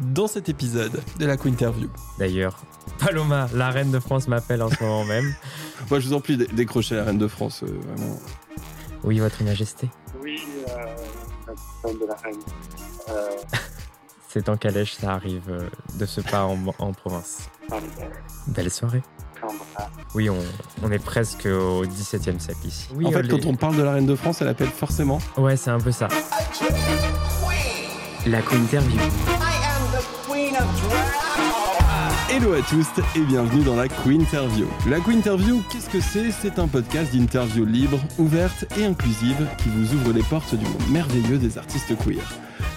dans cet épisode de la Quinterview. D'ailleurs, Paloma, la reine de France, m'appelle en ce moment même. Moi, je vous en prie, décrochez la reine de France, euh, vraiment. Oui, votre majesté. Oui, euh, la de la reine. Euh, C'est en calèche, ça arrive euh, de ce pas en, en province. Belle soirée. Oui, on, on est presque au XVIIe siècle ici. Oui, en fait, les- quand on parle de la reine de France, elle appelle forcément. Ouais, c'est un peu ça. La Quinterview. Hello à tous et bienvenue dans la Quinterview. La Quinterview, qu'est-ce que c'est? C'est un podcast d'interview libre, ouverte et inclusive qui vous ouvre les portes du monde merveilleux des artistes queer.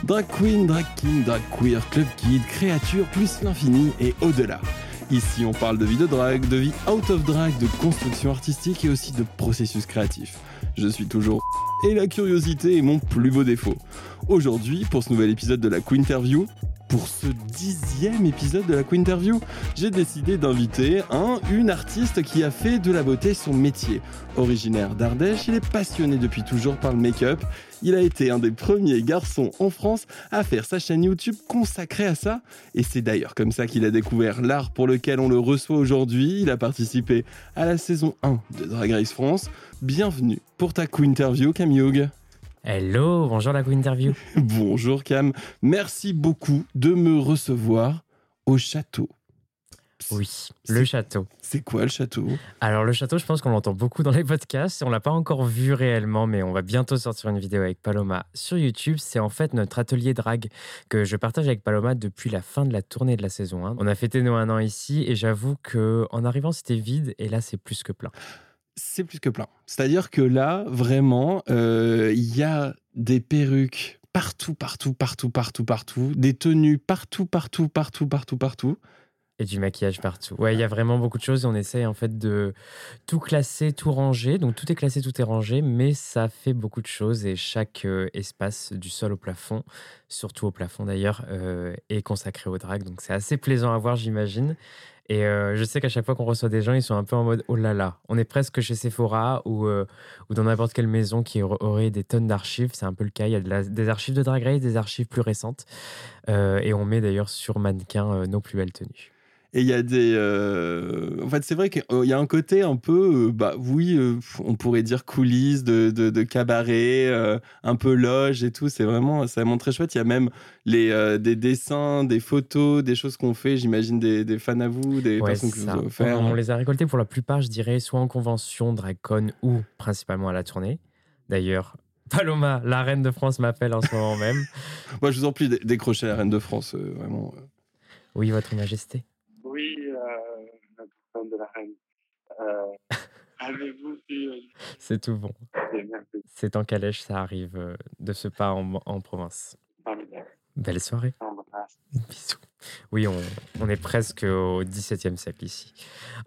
Drag queen, drag king, drag queer, club kid, créature plus l'infini et au-delà. Ici, on parle de vie de drag, de vie out of drag, de construction artistique et aussi de processus créatif. Je suis toujours et la curiosité est mon plus beau défaut. Aujourd'hui, pour ce nouvel épisode de la Quinterview, pour ce dixième épisode de la Quinterview, j'ai décidé d'inviter un, une artiste qui a fait de la beauté son métier. Originaire d'Ardèche, il est passionné depuis toujours par le make-up. Il a été un des premiers garçons en France à faire sa chaîne YouTube consacrée à ça. Et c'est d'ailleurs comme ça qu'il a découvert l'art pour lequel on le reçoit aujourd'hui. Il a participé à la saison 1 de Drag Race France. Bienvenue pour ta Quinterview, Camille. Hello, bonjour la Quinterview. Bonjour Cam, merci beaucoup de me recevoir au château. Oui, le château. C'est quoi le château? Alors le château, je pense qu'on l'entend beaucoup dans les podcasts. On l'a pas encore vu réellement, mais on va bientôt sortir une vidéo avec Paloma sur YouTube. C'est en fait notre atelier drag que je partage avec Paloma depuis la fin de la tournée de la saison 1. On a fêté nos un an ici et j'avoue que en arrivant c'était vide et là c'est plus que plein. C'est plus que plein. C'est-à-dire que là, vraiment, euh, il y a des perruques partout, partout, partout, partout, partout, des tenues partout, partout, partout, partout, partout. Et du maquillage partout. Ouais, il y a vraiment beaucoup de choses. On essaye en fait de tout classer, tout ranger. Donc tout est classé, tout est rangé, mais ça fait beaucoup de choses et chaque euh, espace du sol au plafond, surtout au plafond d'ailleurs, euh, est consacré au drag. Donc c'est assez plaisant à voir, j'imagine. Et euh, je sais qu'à chaque fois qu'on reçoit des gens, ils sont un peu en mode oh là là, on est presque chez Sephora ou, euh, dans n'importe quelle maison qui aur- aurait des tonnes d'archives. C'est un peu le cas. Il y a des archives de Drag Race, des archives plus récentes. Euh, et on met d'ailleurs sur mannequin nos plus belles tenues. Et il y a des. euh, En fait, c'est vrai qu'il y a un côté un peu. euh, bah oui, euh, on pourrait dire coulisses de, de, de cabaret, euh, un peu loge et tout. C'est vraiment. C'est vraiment très chouette. Il y a même les, euh, des dessins, des photos, des choses qu'on fait. J'imagine des, des fans à vous, des Ouais, personnes que vous ça. avez offert. On, on les a récoltés pour la plupart, je dirais, soit en convention, DragCon ou principalement à la tournée. D'ailleurs, Paloma, la reine de France, m'appelle en ce moment même. Moi, je vous en prie, dé- décrochez la reine de France. euh, vraiment. Oui, votre majesté. Euh, la personne de la reine. Euh, Avez-vous vu C'est tout bon. C'est en calèche, ça arrive euh, de ce pas en, en province. Belle soirée. Bisous. Oui, on, on est presque au XVIIe siècle ici.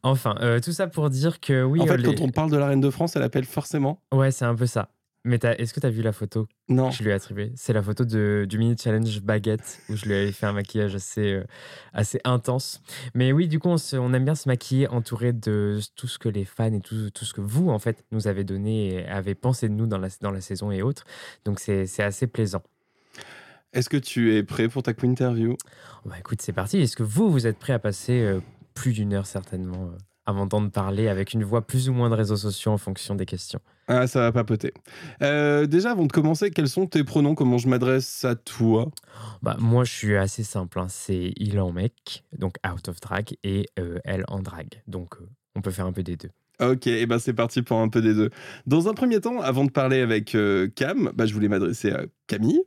Enfin, euh, tout ça pour dire que oui. en fait, les- quand on parle de la reine de France, elle appelle forcément. Ouais, c'est un peu ça. Mais est-ce que tu as vu la photo Non. que je lui ai attribuée? C'est la photo de, du mini challenge baguette où je lui avais fait un maquillage assez, euh, assez intense. Mais oui, du coup, on, se- on aime bien se maquiller entouré de tout ce que les fans et tout, tout ce que vous, en fait, nous avez donné et avez pensé de nous dans la, dans la saison et autres. Donc, c'est assez plaisant. Est-ce que tu es prêt pour ta interview Bah, écoute, c'est parti. Est-ce que vous, vous êtes prêt à passer euh, plus d'une heure certainement euh, à m'entendre parler avec une voix plus ou moins de réseaux sociaux en fonction des questions Ah, ça va papoter. Euh, déjà, avant de commencer, quels sont tes pronoms? Comment je m'adresse à toi? Bah, moi, je suis assez simple. hein. C'est il en mec, donc out of drag, et euh, elle en drag. Donc, euh, on peut faire un peu des deux. Ok, et ben c'est parti pour un peu des deux. Dans un premier temps, avant de parler avec euh, Cam, bah, je voulais m'adresser à Camille.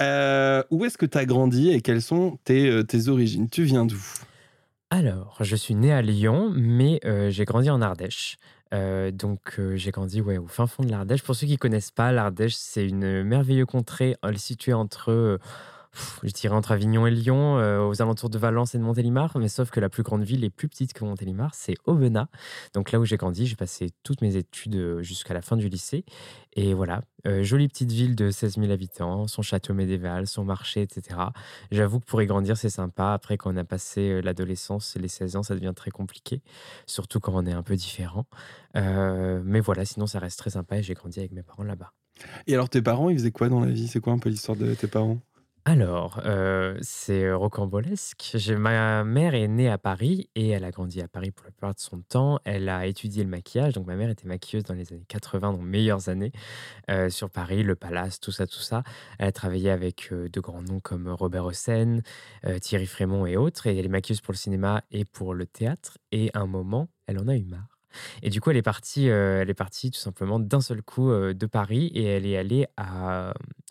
Euh, où est-ce que tu as grandi et quelles sont tes, euh, tes origines? Tu viens d'où? Alors, je suis né à Lyon, mais euh, j'ai grandi en Ardèche. Euh, donc, euh, j'ai grandi ouais, au fin fond de l'Ardèche. Pour ceux qui connaissent pas, l'Ardèche, c'est une merveilleuse contrée située entre, je dirais entre Avignon et Lyon, euh, aux alentours de Valence et de Montélimar. Mais sauf que la plus grande ville est plus petite que Montélimar, c'est Aubenas. Donc là où j'ai grandi, j'ai passé toutes mes études euh, jusqu'à la fin du lycée. Et voilà, euh, jolie petite ville de 16 000 habitants, son château médiéval, son marché, etc. J'avoue que pour y grandir, c'est sympa. Après, quand on a passé l'adolescence et les 16 ans, ça devient très compliqué, surtout quand on est un peu différent. Mais voilà, sinon, ça reste très sympa et j'ai grandi avec mes parents là-bas. Et alors, tes parents, ils faisaient quoi dans la vie? C'est quoi un peu l'histoire de tes parents? Alors, heu, c'est, rocambolesque. Ma mère est née à Paris et elle a grandi à Paris pour la plupart de son temps. Elle a étudié le maquillage, donc ma mère était maquilleuse dans les années 80, dans meilleures années, heu, sur Paris, le Palace, tout ça, tout ça. Elle a travaillé avec, heu, de grands noms comme Robert Hossein, Thierry Frémont et autres et elle est maquilleuse pour le cinéma et pour le théâtre et à un moment, elle en a eu marre et du coup, elle est partie, heu, elle est partie tout simplement d'un seul coup, heu, de Paris et elle est allée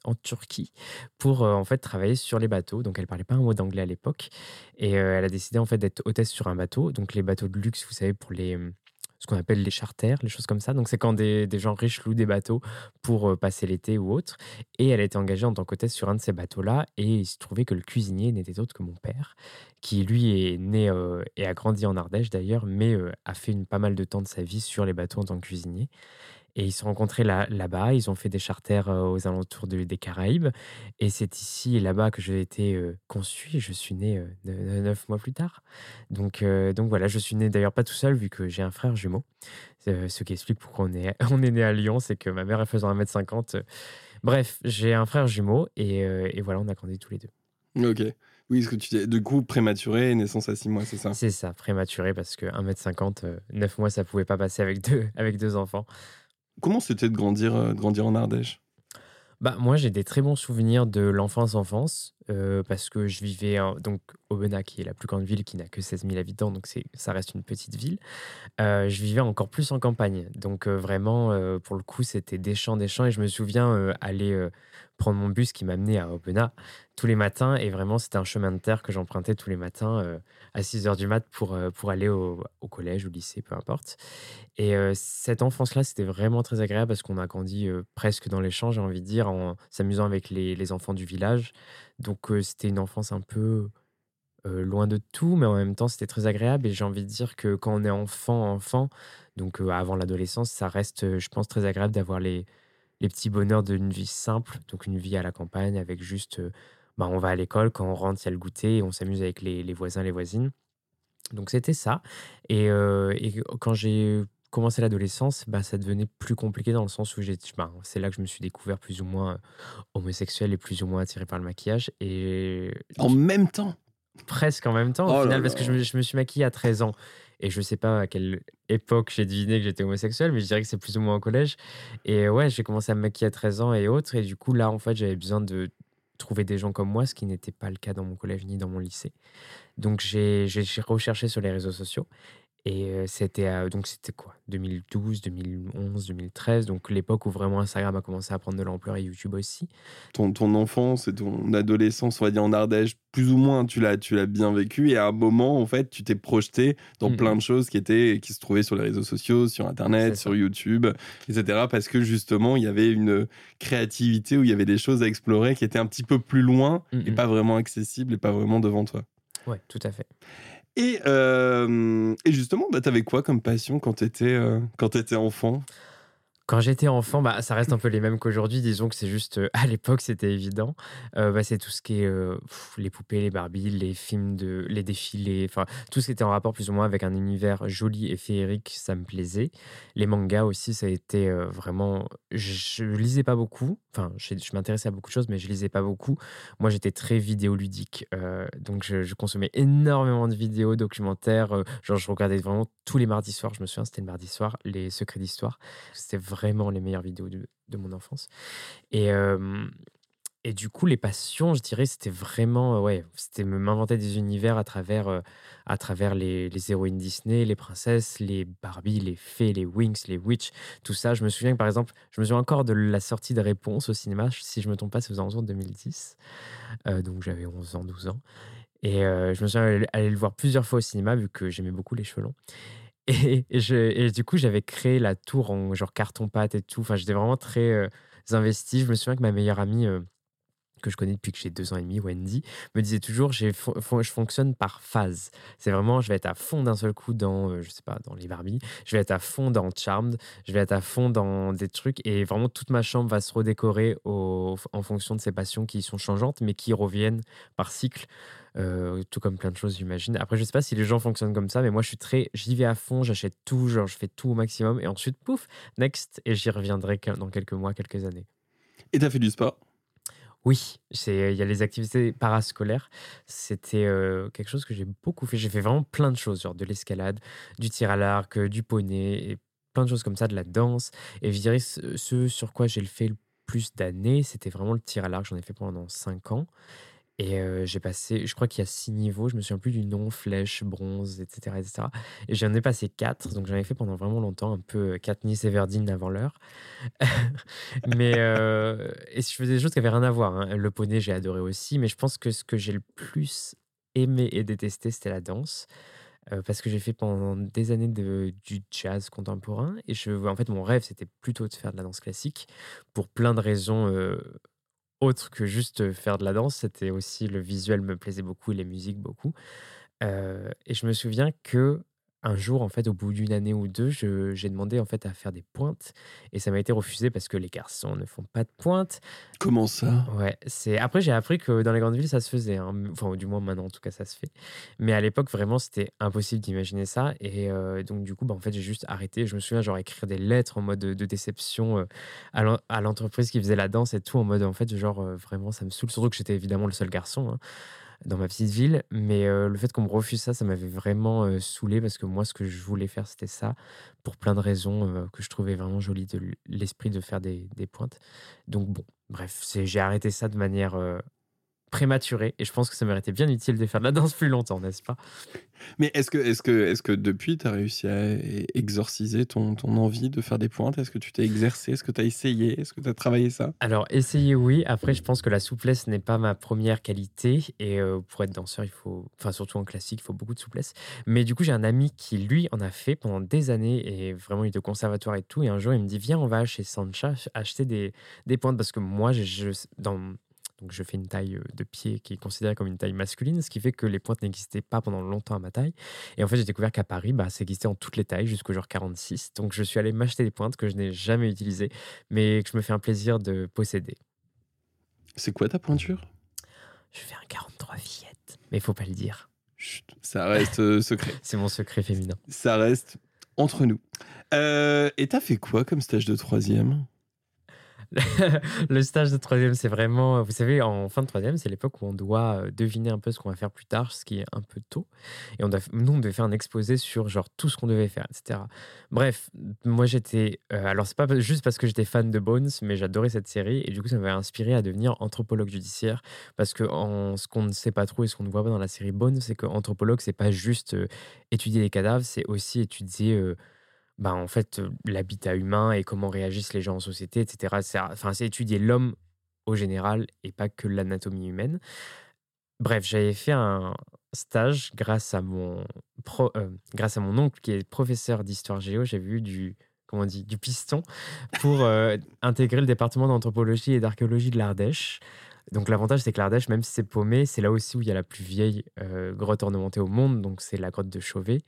en Turquie pour, heu, en fait, travailler sur les bateaux. Donc elle parlait pas un mot d'anglais à l'époque et elle a décidé en fait d'être hôtesse sur un bateau. Donc les bateaux de luxe, vous savez, pour les, ce qu'on appelle les charters, les choses comme ça. Donc c'est quand des gens riches louent des bateaux pour, heu, passer l'été ou autre. Et elle a été engagée en tant qu'hôtesse sur un de ces bateaux-là. Et il se trouvait que le cuisinier n'était autre que mon père qui lui est né, heu et a grandi en Ardèche d'ailleurs, mais heu, a fait une pas mal de temps de sa vie sur les bateaux en tant que cuisinier et ils se sont rencontrés là là-bas. Ils ont fait des charters, heu, aux alentours de des Caraïbes et c'est ici et là-bas que j'ai été, heu, conçu je suis né, heu, ne 9 mois plus tard. Donc heu, donc voilà, je suis né d'ailleurs pas tout seul vu que j'ai un frère jumeau. Heu, ce qui explique pourquoi on est on est né à Lyon, c'est que ma mère, elle faisant 1 m 50, bref, j'ai un frère jumeau et et voilà, on a grandi tous les 2. OK. Oui, ce que tu dis du coup prématuré, naissance à 6 mois, c'est ça? C'est ça, prématuré parce que 1 m 50, heu, 9 mois, ça pouvait pas passer avec 2 avec 2 enfants. Comment c'était de grandir, de grandir en Ardèche? Bah, moi, j'ai des très bons souvenirs de l'enfance enfance, heu, parce que je vivais donc Aubenas, qui est la plus grande ville, qui n'a que 16 000 habitants, donc ça reste une petite ville. Heu, je vivais encore plus en campagne, donc vraiment, pour le coup, c'était des champs, des champs et je me souviens, aller, prendre mon bus qui m'amenait à Aubenas tous les matins et vraiment, c'était un chemin de terre que j'empruntais tous les matins, heu, à six heures du mat pour, heu, pour aller au au collège, au lycée, peu importe et heu, cette enfance-là, c'était vraiment très agréable parce qu'on a grandi, presque dans champs, j'ai envie de dire, en s'amusant avec les les enfants du village. Donc c'était une enfance un peu, loin de tout, mais en même temps, c'était très agréable et j'ai envie de dire que quand on est enfant, enfant, donc avant l'adolescence, ça reste, je pense, très agréable d'avoir les les petits bonheurs d'une vie simple, donc une vie à la campagne avec juste, heu, bah, on va à l'école, quand on rentre, il y a le goûter et on s'amuse avec les les voisins, les voisines. Donc c'était ça et heu et quand j'ai commencé l'adolescence, bah, ça devenait plus compliqué dans le sens où j'ai ben, c'est là que je me suis découvert plus ou moins, heu, homosexuel et plus ou moins attiré par le maquillage et En même temps? presque en même temps au Oh final parce que je me je me suis maquillé à 13 ans et je sais pas à quelle époque j'ai deviné que j'étais homosexuel, mais je dirais que c'est plus ou moins au collège. Et ouais, j'ai commencé à me maquiller à 13 ans et autres. Et du coup là, en fait, j'avais besoin de trouver des gens comme moi, ce qui n'était pas le cas dans mon collège ni dans mon lycée. Donc j'ai recherché sur les réseaux sociaux et c'était, donc c'était quoi? 2012-2011-2013, donc l'époque où vraiment Instagram a commencé à prendre de l'ampleur et YouTube aussi. Ton ton enfance et ton adolescence, on va dire en Ardèche, plus ou moins tu l'as tu l'as bien vécu et à un moment, en fait, tu t'es projeté dans Mmh plein de choses qui étaient qui se trouvaient sur les réseaux sociaux, sur internet, sur YouTube et cetera. Parce que justement, il y avait une créativité où il y avait des choses à explorer qui étaient un petit peu plus loin Mmh et pas vraiment accessibles et pas vraiment devant toi. Ouais, tout à fait. Et hem et justement, bah, tu avais quoi comme passion quand tu étais, heu, quand tu étais enfant? Quand j'étais enfant, bah, ça reste un peu les mêmes qu'aujourd'hui. Disons que c'est juste, heu, à l'époque, c'était évident. Heu, bah, c'est tout ce qui est, heu, les poupées, les Barbie, les films de les défilés, enfin, tout ce qui était en rapport plus ou moins avec un univers joli et féerique, ça me plaisait. Les mangas aussi, ça a été, vraiment je je lisais pas beaucoup, enfin, je je m'intéressais à beaucoup de choses, mais je lisais pas beaucoup. Moi, j'étais très vidéoludique, donc je je consommais énormément de vidéos, documentaires, genre je regardais vraiment tous les mardis soirs, je me souviens, c'était le mardi soir, les secrets d'histoire. C'était vraiment les meilleures vidéos de mon enfance. Et hem et du coup, les passions, je dirais, c'était vraiment, heu, ouais, c'était m'inventer des univers à travers, heu, à travers les les héroïnes Disney, les princesses, les Barbie, les fées, les Winx, les Witch, tout ça. Je me souviens que, par exemple, je me souviens encore de la sortie de Réponse au cinéma, si je me trompe pas, c'est aux alentours de 2010, heu, donc j'avais 11 ans, 12 ans. Et je me souviens aller le voir plusieurs fois au cinéma vu que j'aimais beaucoup les cheveux longs et je et du coup, j'avais créé la tour en genre carton-pâte et tout. Enfin, j'étais vraiment très, investi. Je me souviens que ma meilleure amie, que je connais depuis que j'ai 2 ans et demi, Wendy, me disait toujours: «J'ai je fonctionne par phase». C'est vraiment, je vais être à fond d'un seul coup dans, heu, je sais pas, dans les Barbie, je vais être à fond dans Charmed, je vais être à fond dans des trucs et vraiment toute ma chambre va se redécorer en fonction de ces passions qui sont changeantes, mais qui reviennent par cycle, heu, tout comme plein de choses, j'imagine. Après, je sais pas si les gens fonctionnent comme ça, mais moi, je suis très j'y vais à fond, j'achète tout, genre, je fais tout au maximum et ensuite, pouf, next et j'y reviendrai dans quelques mois, quelques années. Et tu as fait du sport? Oui, il y a les activités parascolaires. C'était, quelque chose que j'ai beaucoup fait. J'ai fait vraiment plein de choses, genre de l'escalade, du tir à l'arc, du poney et plein de choses comme ça, de la danse et je dirais ce ce sur quoi j'ai le fait le plus d'années, c'était vraiment le tir à l'arc. J'en ai fait pendant 5 ans et j'ai passé je crois qu'il y a 6 niveaux, je me souviens plus du nom, flèche, bronze et cetera et j'en ai passé 4, donc j'en ai fait pendant vraiment longtemps, un peu, Katniss Everdeen avant l'heure. Mais et je faisais des choses qui avaient rien à voir, hein. Le poney, j'ai adoré aussi, mais je pense que ce que j'ai le plus aimé et détesté, c'était la danse, parce que j'ai fait pendant des années de du jazz contemporain et je en fait, mon rêve, c'était plutôt de faire de la danse classique pour plein de raisons, autres que juste, faire de la danse. C'était aussi le visuel me plaisait beaucoup et les musiques beaucoup, et je me souviens que un jour, en fait, au bout d'une année ou 2, je j'ai demandé, en fait, à faire des pointes et ça m'a été refusé parce que les garçons ne font pas de pointes. Comment ça? Ouais, c'est après j'ai appris que dans les grandes villes, ça se faisait, hein, enfin, du moins maintenant, en tout cas, ça se fait. Mais à l'époque, vraiment, c'était impossible d'imaginer ça et heu, donc du coup, bah, en fait, j'ai juste arrêté. Je me souviens, genre, écrire des lettres en mode, de de déception, heu, à l'en à l'entreprise qui faisait la danse et tout, en mode, en fait, genre, heu, vraiment, ça me saoule. Surtout que j'étais évidemment le seul garçon, hein, dans ma petite ville. Mais le fait qu'on me refuse ça, ça m'avait vraiment, heu, saoulé parce que moi, ce que je voulais faire, c'était ça, pour plein de raisons, que je trouvais vraiment jolies de l'esprit de faire des des pointes. Donc bon, bref, j'ai arrêté ça de manière, prématurée et je pense que ça m'aurait été bien utile de faire de la danse plus longtemps, n'est-ce pas? Mais est-ce que est-ce que est-ce que depuis, tu as réussi à exorciser ton ton envie de faire des pointes? Est-ce que tu t'es exercé? Est-ce que tu as essayé? Est-ce que tu as travaillé ça? Alors essayer, oui. Après, je pense que la souplesse n'est pas ma première qualité et heu, pour être danseur, il faut enfin, surtout en classique, il faut beaucoup de souplesse. Mais du coup, j'ai un ami qui, lui, en a fait pendant des années et vraiment, il est au conservatoire et tout et un jour, il me dit: «Viens, on va chez Sancha acheter des des pointes» parce que moi, je je dans donc je fais une taille, heu, de pied qui est considérée comme une taille masculine, ce qui fait que les pointes n'existaient pas pendant longtemps à ma taille et en fait, j'ai découvert qu'à Paris, bah, ça existait en toutes les tailles jusqu'au genre 46. Donc je suis allé m'acheter des pointes que je n'ai jamais utilisées, mais que je me fais un plaisir de posséder. C'est quoi ta pointure? Je fais un 43 fillette, mais il faut pas le dire. Chut, ça reste, heu, secret. C'est mon secret féminin. Ça reste entre nous. Heu et tu as fait quoi comme stage de 3e? Le stage de 3e, c'est vraiment, vous savez, en fin de 3e, c'est l'époque où on doit, heu, deviner un peu ce qu'on va faire plus tard, ce qui est un peu tôt et on doit nous, on devait faire un exposé sur genre tout ce qu'on devait faire et cetera. Bref, moi j'étais, heu, alors c'est pas juste parce que j'étais fan de Bones, mais j'adorais cette série et du coup, ça m'avait inspiré à devenir anthropologue judiciaire parce qu'en ce qu'on ne sait pas trop et ce qu'on ne voit pas dans la série Bones, c'est qu'anthropologue, c'est pas juste, heu, étudier les cadavres, c'est aussi étudier, heu, bah, en fait, l'habitat humain et comment réagissent les gens en société et cetera. C'est enfin, c'est étudier l'homme au général et pas que l'anatomie humaine. Bref, j'avais fait un stage grâce à mon pro heu, grâce à mon oncle qui est professeur d'histoire géo, j'avais eu du comment on dit? Du piston pour, heu, intégrer le département d'anthropologie et d'archéologie de l'Ardèche. Donc l'avantage, c'est que l'Ardèche, même si c'est paumé, c'est là aussi où il y a la plus vieille, grotte ornementée au monde, donc c'est la grotte de Chauvet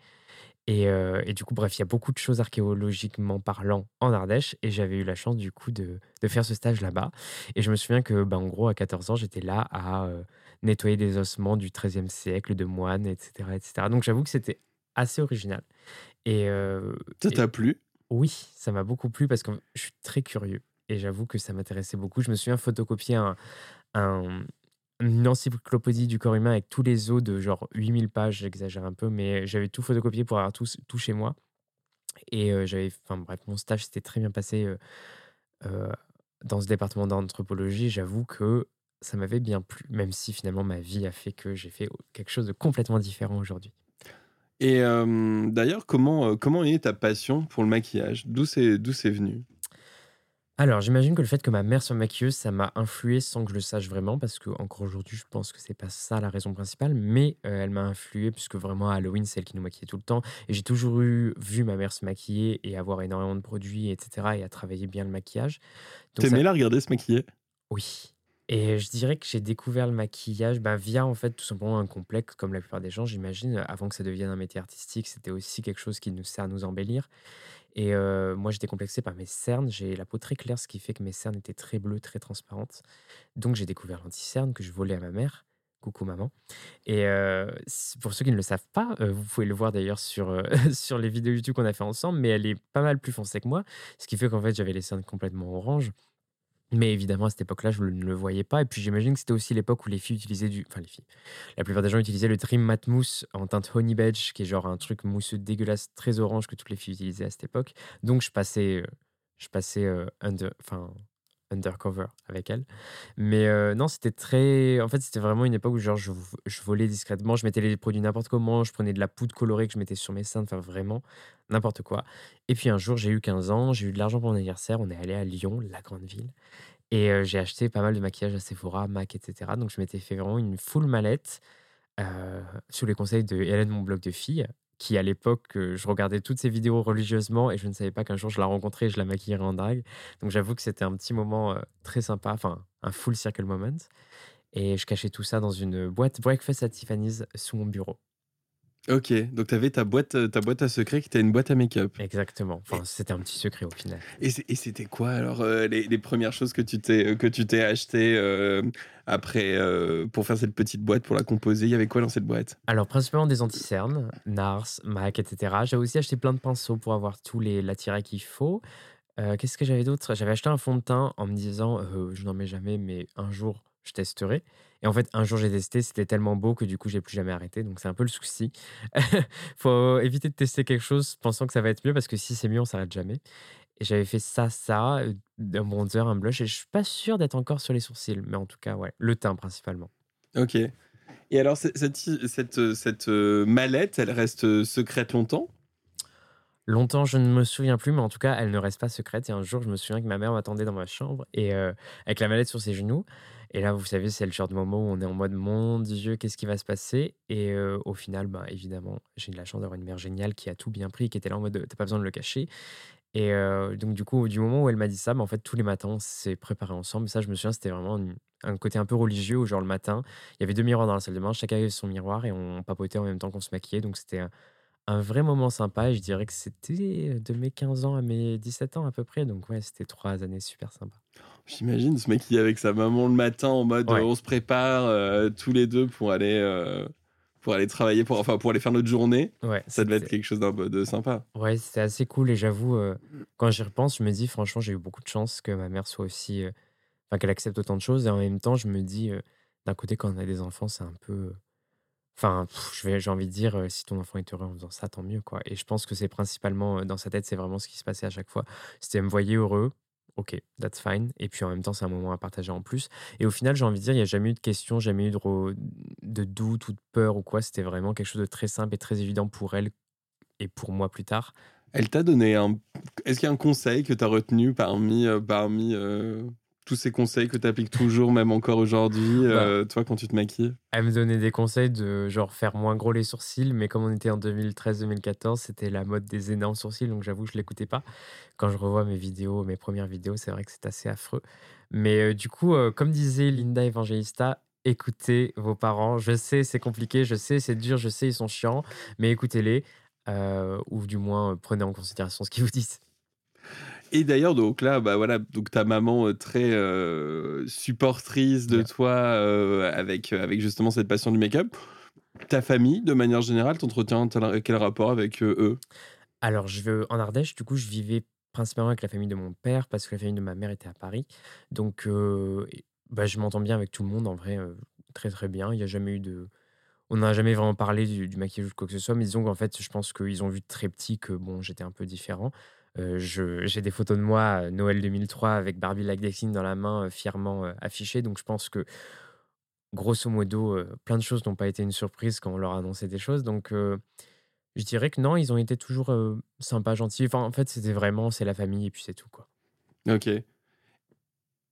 et du coup, bref, il y a beaucoup de choses archéologiquement parlant en Ardèche et j'avais eu la chance du coup de de faire ce stage là-bas et je me souviens que, bah, en gros, à 14 ans, j'étais là à, nettoyer des ossements du XIIIe siècle de moines et cetera et cetera. Donc j'avoue que c'était assez original et Ça t'a plu? oui, ça m'a beaucoup plu parce que je suis très curieux et j'avoue que ça m'intéressait beaucoup. Je me souviens photocopier un un une encyclopédie du corps humain avec tous les os de genre 8000 pages, j'exagère un peu, mais j'avais tout photocopié pour avoir tout tout chez moi et j'avais enfin bref, mon stage s'était très bien passé, dans ce département d'anthropologie. J'avoue que ça m'avait bien plu, même si finalement ma vie a fait que j'ai fait quelque chose de complètement différent aujourd'hui. Et d'ailleurs, comment, comment est ta passion pour le maquillage? D'où c'est venu? Alors, j'imagine que le fait que ma mère soit maquilleuse, ça m'a influé sans que je le sache vraiment, parce qu'encore aujourd'hui, je pense que c'est pas ça la raison principale, mais heu, elle m'a influé puisque vraiment à Halloween, c'est elle qui nous maquillait tout le temps et j'ai toujours eu vu ma mère se maquiller et avoir énormément de produits et cetera et à travailler bien le maquillage. Donc ça aimais la regarder se maquiller? oui et je dirais que j'ai découvert le maquillage, bah, via en fait tout simplement un complexe comme la plupart des gens, j'imagine, avant que ça devienne un métier artistique, c'était aussi quelque chose qui nous sert à nous embellir et moi, j'étais complexé par mes cernes. J'ai la peau très claire, ce qui fait que mes cernes étaient très bleues, très transparentes. Donc j'ai découvert l'anti-cerne que je volais à ma mère. Coucou maman et pour ceux qui ne le savent pas, vous pouvez le voir d'ailleurs sur, sur les vidéos YouTube qu'on a fait ensemble, mais elle est pas mal plus foncée que moi, ce qui fait qu'en fait, j'avais les cernes complètement orange Mais évidemment, à cette époque-là, je ne le voyais pas. Et puis j'imagine que c'était aussi l'époque où les filles utilisaient du. Enfin, les filles. La plupart des gens utilisaient le Dream Matte Mousse en teinte Honey Badge, qui est genre un truc mousseux dégueulasse, très orange que toutes les filles utilisaient à cette époque. Donc je passais, euh, je passais euh, under, enfin, undercover avec elle. Mais euh, non, c'était très. En fait, c'était vraiment une époque où genre, je, volais discrètement, je mettais les produits n'importe comment, je prenais de la poudre colorée que je mettais sur mes seins, enfin vraiment n'importe quoi. Et puis un jour, j'ai eu 15 ans, j'ai eu de l'argent pour mon anniversaire, on est allé à Lyon, la grande ville. Et euh, j'ai acheté pas mal de maquillage à Sephora, MAC, etc. Donc je m'étais fait vraiment une full mallette euh, sous les conseils de Hélène, mon blog de fille qui à l'époque, je regardais toutes ces vidéos religieusement et je ne savais pas qu'un jour je la rencontrais et je la maquillerais en drague. Donc j'avoue que c'était un petit moment très sympa, enfin un full circle moment. Et je cachais tout ça dans une boîte Breakfast at Tiffany's sous mon bureau. Ok, donc tu avais ta boîte, ta boîte à secret qui était une boîte à make-up. Exactement. Enfin, c'était un petit secret au final. Et c'était quoi alors euh, les, premières choses que tu t'es que tu t'es acheté euh, après euh, pour faire cette petite boîte pour la composer? Il y avait quoi dans cette boîte? Alors principalement des anti-cernes, Nars, Mac, etc. J'avais aussi acheté plein de pinceaux pour avoir tous les l'attirail qu'il faut. Qu'est-ce que j'avais d'autre? J'avais acheté un fond de teint en me disant je n'en mets jamais, mais un jour je testerai. Et en fait, un jour, j'ai testé, c'était tellement beau que du coup, j'ai plus jamais arrêté. Donc, c'est un peu le souci. faut éviter de tester quelque chose pensant que ça va être mieux parce que si c'est mieux, on s'arrête jamais. Et j'avais fait ça, ça, un bronzer, un blush. Et je suis pas sûr d'être encore sur les sourcils, mais en tout cas, ouais, le teint principalement. Ok. Et alors, cette, cette, cette euh, mallette, elle reste secrète longtemps? Longtemps, je ne me souviens plus, mais en tout cas, elle ne reste pas secrète. Et un jour, je me souviens que ma mère m'attendait dans ma chambre et euh, avec la mallette sur ses genoux. Et là, vous savez, c'est le genre de moment où on est en mode mon Dieu, qu'est-ce qui va se passer? Et au final, bah, évidemment, j'ai eu la chance d'avoir une mère géniale qui a tout bien pris, qui était là en mode t'as pas besoin de le cacher. Et donc, du coup, du moment où elle m'a dit ça, bah, en fait, tous les matins, on s'est préparé ensemble. Ça, je me souviens, c'était vraiment un côté un peu religieux où, genre, le matin, il y avait deux miroirs dans la salle de bain, chacun avait son miroir et on papotait en même temps qu'on se maquillait. Donc, c'était un vrai moment sympa et je dirais que c'était de mes 15 ans à mes 17 ans à peu près. Donc ouais, c'était trois années super sympas. J'imagine ce mec qui est avec sa maman le matin en mode euh, on se prépare euh, tous les deux pour aller euh, pour aller travailler pour enfin pour aller faire notre journée. Ouais, ça devait être quelque chose de sympa. Ouais, c'était assez cool et j'avoue quand j'y repense, je me dis franchement, j'ai eu beaucoup de chance que ma mère soit aussi enfin qu'elle accepte autant de choses et en même temps, je me dis d'un côté quand on a des enfants, c'est un peu Enfin, j'ai envie de dire, si ton enfant est heureux en faisant ça, tant mieux, quoi. Et je pense que c'est principalement, dans sa tête, c'est vraiment ce qui se passait à chaque fois. C'était me voyait heureux, OK, that's fine. Et puis en même temps, c'est un moment à partager en plus. Et au final, j'ai envie de dire, il n'y a jamais eu de questions, jamais eu de, doute ou de peur ou quoi. C'était vraiment quelque chose de très simple et très évident pour elle et pour moi plus tard. Elle t'a donné un. Est-ce qu'il y a un conseil que tu as retenu parmi, parmi tous ces conseils que tu appliques toujours, même encore aujourd'hui, euh, bah. toi, quand tu te maquilles Elle me donnait des conseils de genre faire moins gros les sourcils, mais comme on était en 2013-2014, c'était la mode des énormes sourcils, donc j'avoue, je l'écoutais pas. Quand je revois mes vidéos, mes premières vidéos, c'est vrai que c'est assez affreux. Mais euh, du coup, euh, comme disait Linda Evangelista, écoutez vos parents. Je sais, c'est compliqué, je sais, c'est dur, je sais, ils sont chiants, mais écoutez-les, ou du moins prenez en considération ce qu'ils vous disent. Et d'ailleurs, donc là, bah voilà, donc ta maman euh, très euh, supportrice de toi euh, avec, avec justement cette passion du make-up. Ta famille, de manière générale, t'entretiens quel rapport avec eux? Alors, je veux en Ardèche, du coup, je vivais principalement avec la famille de mon père parce que la famille de ma mère était à Paris. Donc, bah, je m'entends bien avec tout le monde, en vrai, très très bien. Il n'y a jamais eu de. On n'a jamais vraiment parlé du, du, maquillage ou quoi que ce soit, mais disons qu'en fait, je pense qu'ils ont vu très petit que bon, j'étais un peu différent. Euh, j'ai des photos de moi Noël 2003 avec Barbie Lagdexine dans la main, euh, fièrement euh, affichée. Donc je pense que, grosso modo, plein de choses n'ont pas été une surprise quand on leur a annoncé des choses. Donc je dirais que non, ils ont été toujours sympas, gentils. Enfin, en fait, c'était vraiment, c'est la famille et puis c'est tout, quoi. Ok. Et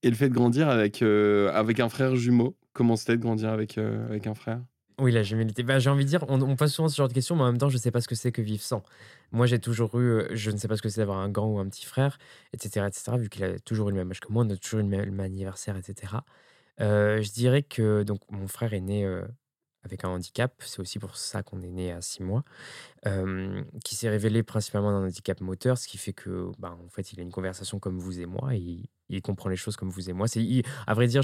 le fait de grandir avec, avec un frère jumeau, comment c'était de grandir avec, avec un frère? Oui, la. Bah, j'ai envie de dire, on, on, pose souvent ce genre de questions, mais en même temps, je ne sais pas ce que c'est que vivre sans. Moi, j'ai toujours eu, euh, je ne sais pas ce que c'est d'avoir un grand ou un petit frère, etc., etc., vu qu'il a toujours eu le même âge que moi, on a toujours eu le même, anniversaire, etc. Euh, je dirais que donc mon frère est né euh, avec un handicap, c'est aussi pour ça qu'on est né à six mois, qui s'est révélé principalement d'un handicap moteur, ce qui fait que, bah, en fait, il a une conversation comme vous et moi, et il, comprend les choses comme vous et moi. C'est, à vrai dire,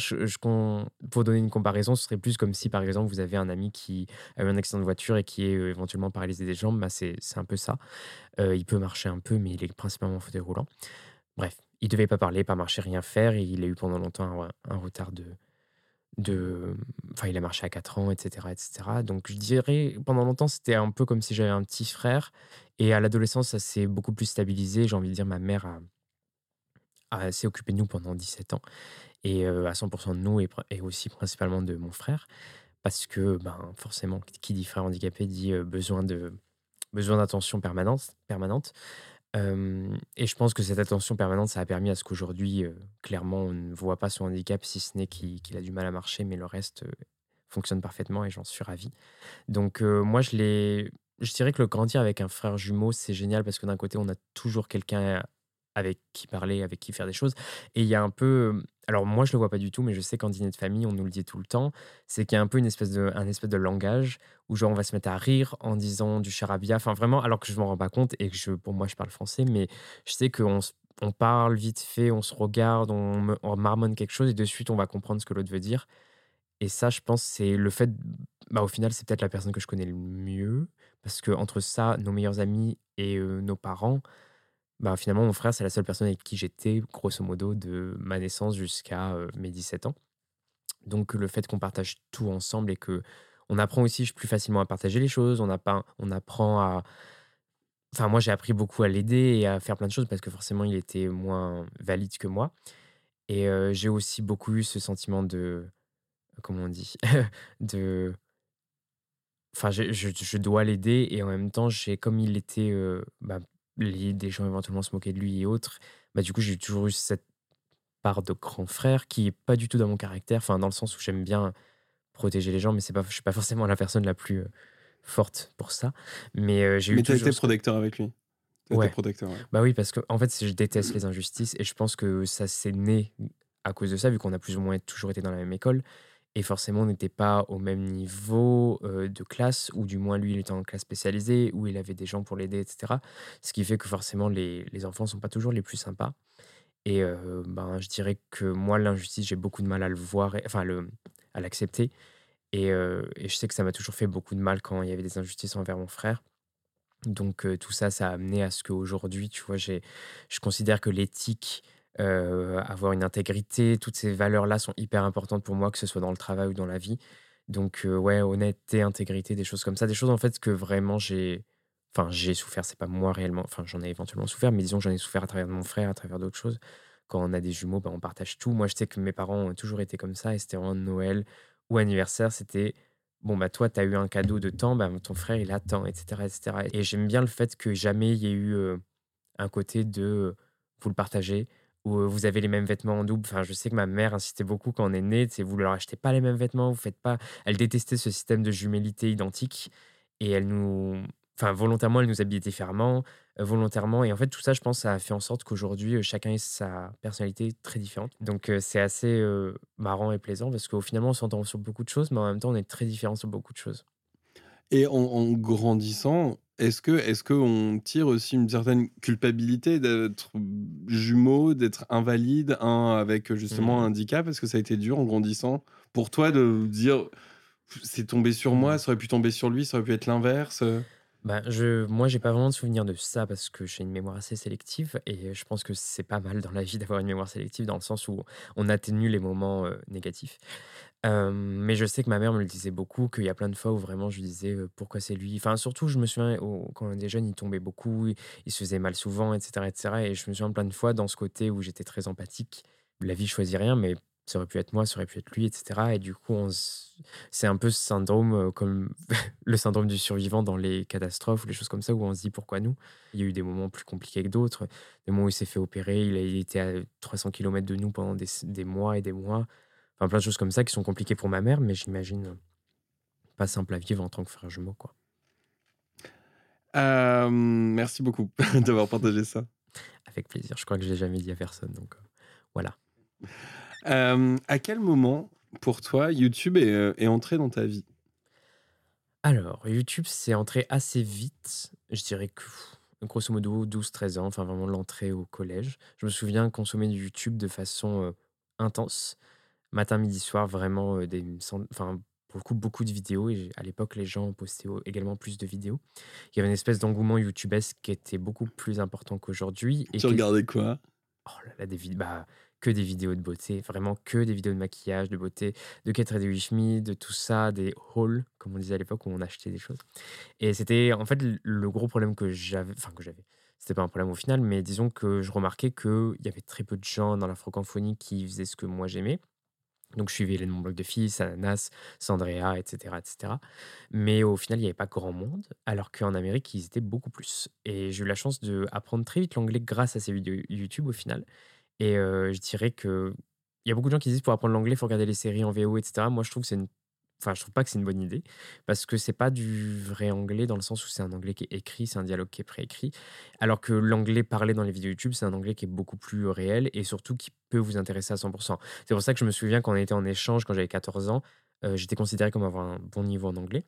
pour donner une comparaison, ce serait plus comme si, par exemple, vous avez un ami qui a eu un accident de voiture et qui est euh, éventuellement paralysé des jambes, bah, c'est, un peu ça. Il peut marcher un peu, mais il est principalement en fauteuil roulant. Bref, il devait pas parler, pas marcher, rien faire. Et il a eu pendant longtemps un, un retard de, de. Enfin, il a marché à 4 ans, etc., etc. Donc, je dirais, pendant longtemps, c'était un peu comme si j'avais un petit frère. Et à l'adolescence, ça s'est beaucoup plus stabilisé. J'ai envie de dire, ma mère a, a s'est occupée de nous pendant 17 ans. Et euh, à 100% de nous, et, aussi principalement de mon frère. Parce que, ben, forcément, qui dit frère handicapé dit euh, besoin besoin d'attention permanente. permanente et je pense que cette attention permanente, ça a permis à ce qu'aujourd'hui, clairement, on ne voit pas son handicap, si ce n'est qu'il a du mal à marcher, mais le reste fonctionne parfaitement et j'en suis ravi. Donc, moi, je. Je dirais que le grandir avec un frère jumeau, c'est génial parce que d'un côté, on a toujours quelqu'un avec qui parler, avec qui faire des choses. Et il y a un peu. Alors, moi, je le vois pas du tout, mais je sais qu'en dîner de famille, on nous le dit tout le temps. C'est qu'il y a un peu une espèce de, un espèce de langage où, genre, on va se mettre à rire en disant du charabia. Enfin, vraiment, alors que je m'en rends pas compte et que pour moi, je parle français, mais je sais qu'on on parle vite fait, on se regarde, on, on, marmonne quelque chose et de suite, on va comprendre ce que l'autre veut dire. Et ça, je pense, c'est le fait. Bah, au final, c'est peut-être la personne que je connais le mieux. Parce que entre ça, nos meilleurs amis et nos parents, bah, finalement, mon frère, c'est la seule personne avec qui j'étais, grosso modo, de ma naissance jusqu'à mes 17 ans. Donc, le fait qu'on partage tout ensemble et que on apprend aussi plus facilement à partager les choses, on, pas, on apprend à. Enfin, moi, j'ai appris beaucoup à l'aider et à faire plein de choses parce que forcément, il était moins valide que moi. Et j'ai aussi beaucoup eu ce sentiment de. Comment on dit De. Enfin, je, je, dois l'aider et en même temps, j'ai comme il était bah, les, des gens éventuellement se moquaient de lui et autres, bah, du coup, j'ai toujours eu cette part de grand frère qui est pas du tout dans mon caractère, enfin, dans le sens où j'aime bien protéger les gens, mais c'est pas, je suis pas forcément la personne la plus euh, forte pour ça. Mais euh, j'ai eu. Mais tu as été protecteur avec lui. Ouais. protecteur. Bah oui, parce que en fait, je déteste les injustices et je pense que ça s'est né à cause de ça, vu qu'on a plus ou moins toujours été dans la même école. Et forcément, on n'était pas au même niveau de classe, ou du moins lui, il était en classe spécialisée, où il avait des gens pour l'aider, etc. Ce qui fait que forcément, les, les enfants ne sont pas toujours les plus sympas. Et ben, je dirais que moi, l'injustice, j'ai beaucoup de mal à le voir, enfin le, à l'accepter. Et, et, je sais que ça m'a toujours fait beaucoup de mal quand il y avait des injustices envers mon frère. Donc tout ça, ça a amené à ce qu'aujourd'hui, tu vois, je considère que l'éthique euh, avoir une intégrité. Toutes ces valeurs-là sont hyper importantes pour moi, que ce soit dans le travail ou dans la vie. Donc, euh, ouais, honnêteté, intégrité, des choses comme ça. Des choses, en fait, que vraiment j'ai. Enfin, j'ai souffert, c'est pas moi réellement. Enfin, j'en ai éventuellement souffert, mais disons, j'en ai souffert à travers mon frère, à travers d'autres choses. Quand on a des jumeaux, ben, on partage tout. Moi, je sais que mes parents ont toujours été comme ça, et c'était en Noël ou anniversaire, c'était bon bah toi tu as eu un cadeau de temps bah, ton frère il attend etc etc et j'aime bien le fait que jamais il y ait eu euh, un côté de vous le partagez vous avez les mêmes vêtements en double. Enfin, je sais que ma mère insistait beaucoup quand on est né, c'est vous leur achetez pas les mêmes vêtements, vous faites pas. Elle détestait ce système de jumélité identique et elle nous, enfin volontairement, elle nous habillait différemment, volontairement. Et en fait, tout ça, je pense, ça a fait en sorte qu'aujourd'hui, chacun ait sa personnalité très différente. Donc, c'est assez marrant et plaisant parce qu'au final, on s'entend sur beaucoup de choses, mais en même temps, on est très différents sur beaucoup de choses. Et en grandissant, est-ce que est-ce qu'on tire aussi une certaine culpabilité d'être jumeau, d'être invalide, un avec justement un mmh. handicap? Est-ce que ça a été dur en grandissant pour toi de dire c'est tombé sur moi, mmh. ça aurait pu tomber sur lui, ça aurait pu être l'inverse bah, je, moi, j'ai pas vraiment de souvenir de ça parce que j'ai une mémoire assez sélective et je pense que c'est pas mal dans la vie d'avoir une mémoire sélective dans le sens où on atténue les moments négatifs mais je sais que ma mère me le disait beaucoup, qu'il y a plein de fois où vraiment je disais pourquoi c'est lui? Enfin, surtout, je me souviens quand on était jeune, il tombait beaucoup, il, se faisait mal souvent, etc., etc. Et je me souviens plein de fois dans ce côté où j'étais très empathique. La vie choisit rien, mais ça aurait pu être moi, ça aurait pu être lui, etc. Et du coup, c'est un peu ce syndrome, comme le syndrome du survivant dans les catastrophes ou les choses comme ça, où on se dit pourquoi nous? Il y a eu des moments plus compliqués que d'autres. Des moments où il s'est fait opérer, il a été à 300 km de nous pendant des mois et des mois. Enfin, plein de choses comme ça qui sont compliquées pour ma mère, mais j'imagine pas simple à vivre en tant que frère jumeau. Quoi. Euh, merci beaucoup d'avoir partagé ça. Avec plaisir. Je crois que je l'ai jamais dit à personne, donc euh, voilà. Euh, à quel moment, pour toi, YouTube est, est entré dans ta vie? Alors, YouTube, c'est entré assez vite. Je dirais que, grosso modo, 12-13 ans, enfin vraiment l'entrée au collège. Je me souviens consommer du YouTube de façon intense matin, midi, soir, vraiment des, enfin, pour le coup, beaucoup de vidéos. Et à l'époque, les gens postaient également plus de vidéos. Il y avait une espèce d'engouement YouTubesque qui était beaucoup plus important qu'aujourd'hui. tu regardais quoi? Oh là là, des vidéos, bah, que des vidéos de beauté, vraiment que des vidéos de maquillage, de beauté, de Kate Me, de tout ça, des hauls, comme on disait à l'époque, où on achetait des choses. Et c'était en fait le gros problème que j'avais, enfin que j'avais, c'était pas un problème au final, mais disons que je remarquais qu'il y avait très peu de gens dans la francophonie qui faisaient ce que moi j'aimais. Donc je suivais les noms blocs de filles, Ananas, Sandrea, etc., etc. Mais au final, il n'y avait pas grand monde, alors qu'en Amérique, ils étaient beaucoup plus. Et j'ai eu la chance d'apprendre très vite l'anglais grâce à ces vidéos YouTube au final. Et je dirais que il y a beaucoup de gens qui disent pour apprendre l'anglais, il faut regarder les séries en VO, etc. Moi, je trouve que c'est une Enfin, je trouve pas que c'est une bonne idée parce que c'est pas du vrai anglais dans le sens où c'est un anglais qui est écrit, c'est un dialogue qui est préécrit. Alors que l'anglais parlé dans les vidéos YouTube, c'est un anglais qui est beaucoup plus réel et surtout qui peut vous intéresser à 100%. C'est pour ça que je me souviens quand on était en échange, quand j'avais 14 ans, euh, j'étais considéré comme avoir un bon niveau en anglais.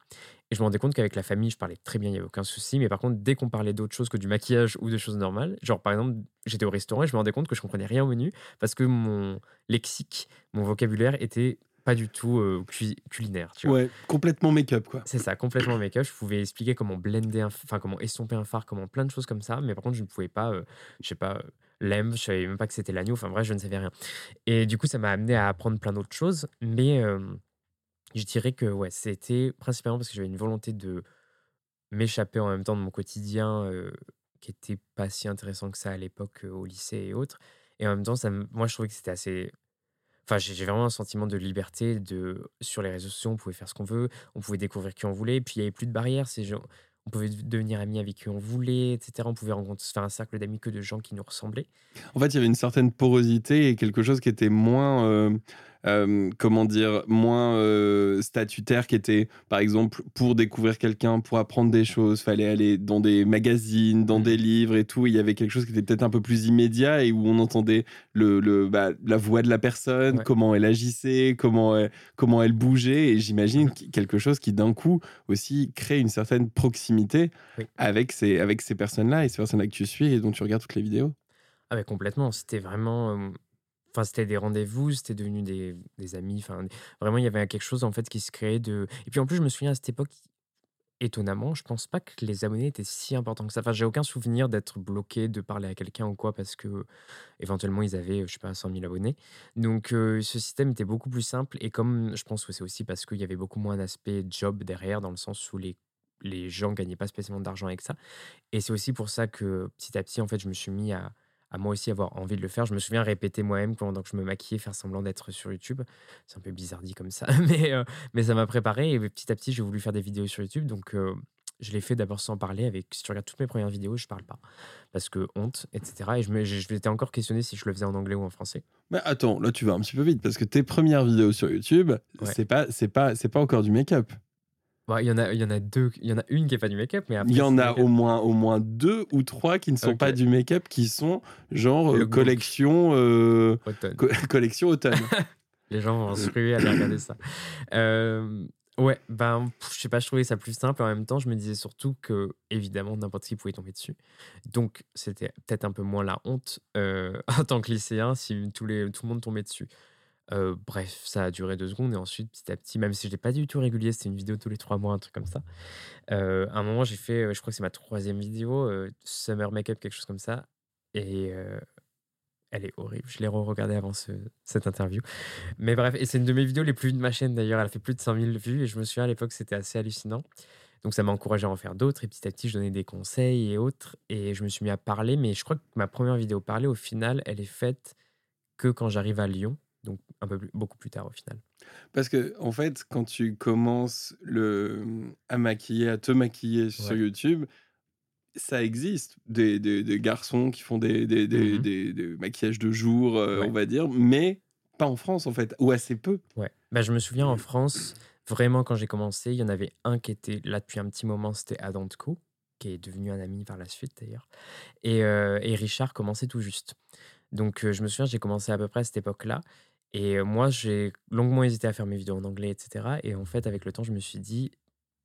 Et je me rendais compte qu'avec la famille, je parlais très bien, il n'y avait aucun souci. Mais par contre, dès qu'on parlait d'autre chose que du maquillage ou de choses normales, genre par exemple, j'étais au restaurant et je me rendais compte que je comprenais rien au menu parce que mon lexique, mon vocabulaire était pas du tout culinaire. Tu vois. Ouais, complètement make-up, quoi. C'est ça, complètement make-up. Je pouvais expliquer comment blender, enfin, comment estomper un phare, comment plein de choses comme ça. Mais par contre, je ne pouvais pas, je sais pas, l'em, je savais même pas que c'était l'agneau. Enfin, bref, je ne savais rien. Et du coup, ça m'a amené à apprendre plein d'autres choses. Mais je dirais que, ouais, c'était principalement parce que j'avais une volonté de m'échapper en même temps de mon quotidien qui était pas si intéressant que ça à l'époque au lycée et autres. Et en même temps, ça, moi, je trouvais que c'était assez Enfin, j'ai vraiment un sentiment de liberté. De, sur les réseaux sociaux, on pouvait faire ce qu'on veut, on pouvait découvrir qui on voulait, puis il n'y avait plus de barrières. on pouvait devenir amis avec qui on voulait, etc. On pouvait rencontrer, faire un cercle d'amis que de gens qui nous ressemblaient. En fait, il y avait une certaine porosité et quelque chose qui était moins. Euh, euh, comment dire, moins euh, statutaire, qui était, par exemple, pour découvrir quelqu'un, pour apprendre des choses, fallait aller dans des magazines, dans des mmh. livres et tout. Il y avait quelque chose qui était peut-être un peu plus immédiat et où on entendait le, le bah, la voix de la personne, comment elle agissait, comment elle, comment elle bougeait. Et j'imagine quelque chose qui, d'un coup, aussi crée une certaine proximité avec ces, avec ces personnes-là et ces personnes-là que tu suis et dont tu regardes toutes les vidéos. Ah, mais complètement. C'était vraiment. Euh, Enfin, c'était des rendez-vous, c'était devenu des, des amis. Enfin, vraiment, il y avait quelque chose en fait qui se créait de. Et puis en plus, je me souviens à cette époque, étonnamment, je pense pas que les abonnés étaient si importants que ça. Enfin, j'ai aucun souvenir d'être bloqué, de parler à quelqu'un ou quoi, parce que éventuellement ils avaient, je sais pas, 100 000 abonnés. Donc, ce système était beaucoup plus simple. Et comme je pense que c'est aussi parce qu'il y avait beaucoup moins d'aspect job derrière, dans le sens où les les gens gagnaient pas spécialement d'argent avec ça. Et c'est aussi pour ça que petit à petit, en fait, je me suis mis à à moi aussi avoir envie de le faire. Je me souviens répéter moi-même pendant que je me maquillais, faire semblant d'être sur YouTube. C'est un peu bizarre dit comme ça, mais, euh, mais ça m'a préparé et petit à petit, j'ai voulu faire des vidéos sur YouTube. Donc, euh, je l'ai fait d'abord sans parler. Avec, si tu regardes toutes mes premières vidéos, je parle pas. Parce que honte, etc. Et je, me, je, m'étais encore questionné si je le faisais en anglais ou en français. Mais attends, là, tu vas un petit peu vite parce que tes premières vidéos sur YouTube, c'est pas, c'est pas, c'est pas encore du make-up. Bah, il y en a, il y en a deux, il y en a une qui est pas du make-up, mais il y en a au moins, au moins deux ou trois qui ne sont pas du make-up, qui sont genre euh, collection, euh, collection automne. Les gens vont se ruer à regarder ça. Euh, ouais, ben, je sais pas, je trouvais ça plus simple. En même temps, je me disais surtout que, évidemment, n'importe qui pouvait tomber dessus. Donc, c'était peut-être un peu moins la honte en tant que lycéen si tous les, tout le monde tombait dessus bref, ça a duré deux secondes et ensuite, petit à petit, même si je n'étais pas du tout régulier, c'était une vidéo tous les trois mois, un truc comme ça. à un moment, j'ai fait, je crois que c'est ma troisième vidéo, Summer Makeup, quelque chose comme ça. Et elle est horrible. Je l'ai re-regardée avant cette interview. Mais bref, et c'est une de mes vidéos les plus vues de ma chaîne d'ailleurs. Elle a fait plus de 100 000 vues et je me souviens à l'époque, c'était assez hallucinant. Donc ça m'a encouragé à en faire d'autres et petit à petit, je donnais des conseils et autres. Et je me suis mis à parler, mais je crois que ma première vidéo parlée, au final, elle est faite que quand j'arrive à Lyon donc un peu beaucoup plus tard au final. Parce que en fait, quand tu commences le, à maquiller, à te maquiller sur YouTube, ça existe des, des, garçons qui font des, des, des maquillages de jour, euh, on va dire, mais pas en France en fait, ou assez peu. Ouais. Bah, je me souviens en France, vraiment quand j'ai commencé, il y en avait un qui était là depuis un petit moment, c'était Adantco, qui est devenu un ami par la suite d'ailleurs, et, euh, et Richard commençait tout juste. Donc euh, je me souviens, j'ai commencé à peu près à cette époque-là. Et moi, j'ai longuement hésité à faire mes vidéos en anglais, etc. Et en fait, avec le temps, je me suis dit,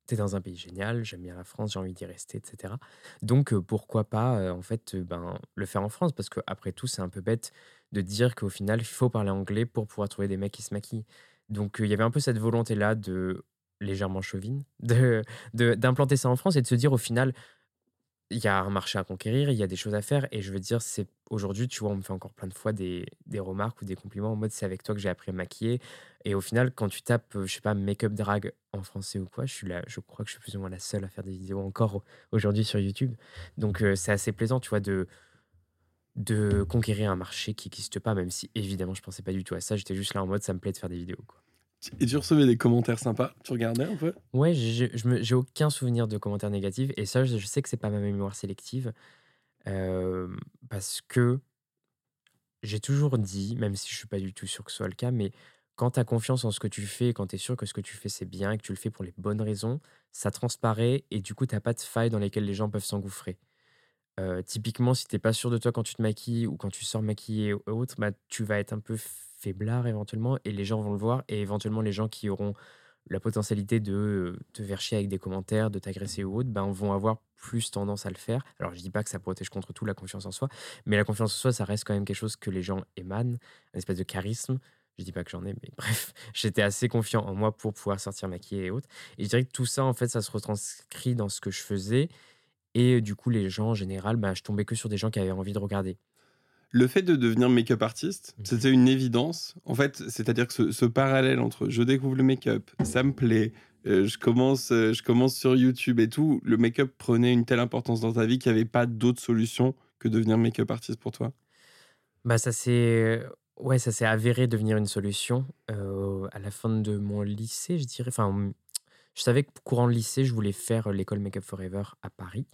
t'es dans un pays génial, j'aime bien la France, j'ai envie d'y rester, etc. Donc, pourquoi pas, en fait, ben, le faire en France? Parce qu'après tout, c'est un peu bête de dire qu'au final, il faut parler anglais pour pouvoir trouver des mecs qui se maquillent. Donc, il y avait un peu cette volonté-là de légèrement chauvine, de, d'implanter ça en France et de se dire au final, il y a un marché à conquérir, il y a des choses à faire et je veux dire, c'est aujourd'hui, tu vois, on me fait encore plein de fois des, des remarques ou des compliments en mode c'est avec toi que j'ai appris à maquiller. Et au final, quand tu tapes, je sais pas, make-up drag en français ou quoi, je suis là, je crois que je suis plus ou moins la seule à faire des vidéos encore aujourd'hui sur YouTube. Donc c'est assez plaisant, tu vois, de, de conquérir un marché qui n'existe pas, même si évidemment je pensais pas du tout à ça. J'étais juste là en mode ça me plaît de faire des vidéos. Quoi. Et tu recevais des commentaires sympas? Tu regardais un peu? Ouais, j'ai aucun souvenir de commentaires négatifs. Et ça, je sais que c'est pas ma mémoire sélective. Euh, parce que j'ai toujours dit, même si je suis pas du tout sûr que ce soit le cas, mais quand tu as confiance en ce que tu fais, quand tu es sûr que ce que tu fais c'est bien et que tu le fais pour les bonnes raisons, ça transparaît et du coup, tu pas de failles dans lesquelles les gens peuvent s'engouffrer. Typiquement, si t'es pas sûr de toi quand tu te maquilles ou quand tu sors maquillé ou autre, bah, tu vas être un peu faiblard éventuellement et les gens vont le voir et éventuellement les gens qui auront la potentialité de te faire chier avec des commentaires, de t'agresser ou autre, ben, vont avoir plus tendance à le faire. Alors je dis pas que ça protège contre tout la confiance en soi, mais la confiance en soi, ça reste quand même quelque chose que les gens émanent, une espèce de charisme. Je dis pas que j'en ai, mais bref, j'étais assez confiant en moi pour pouvoir sortir maquillé et autres. Et je dirais que tout ça, en fait, ça se retranscrit dans ce que je faisais. Et du coup, les gens, en général, bah, je tombais que sur des gens qui avaient envie de regarder. Le fait de devenir make-up artiste, mmh. c'était une évidence. En fait, c'est-à-dire que ce, parallèle entre je découvre le make-up, ça me plaît, euh, je, commence, euh, je commence sur YouTube et tout, le make-up prenait une telle importance dans ta vie qu'il n'y avait pas d'autre solution que devenir make-up artiste pour toi? Bah ça s'est ouais, ça s'est avéré devenir une solution euh, à la fin de mon lycée, je dirais. Enfin, je savais que courant lycée, je voulais faire l'école Make Up Forever à Paris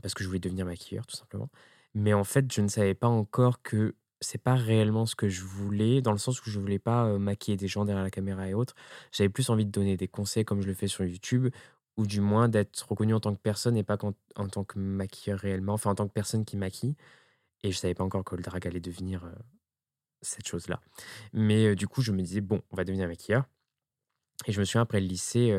parce que je voulais devenir maquilleur, tout simplement. Mais en fait, je ne savais pas encore que c'est pas réellement ce que je voulais, dans le sens où je voulais pas maquiller des gens derrière la caméra et autres. J'avais plus envie de donner des conseils comme je le fais sur YouTube, ou du moins d'être reconnu en tant que personne et pas en tant que maquilleur réellement, enfin en tant que personne qui maquille. Et je savais pas encore que le drag allait devenir cette chose-là. Mais du coup, je me disais, bon, on va devenir maquilleur. Et je me souviens, après le lycée,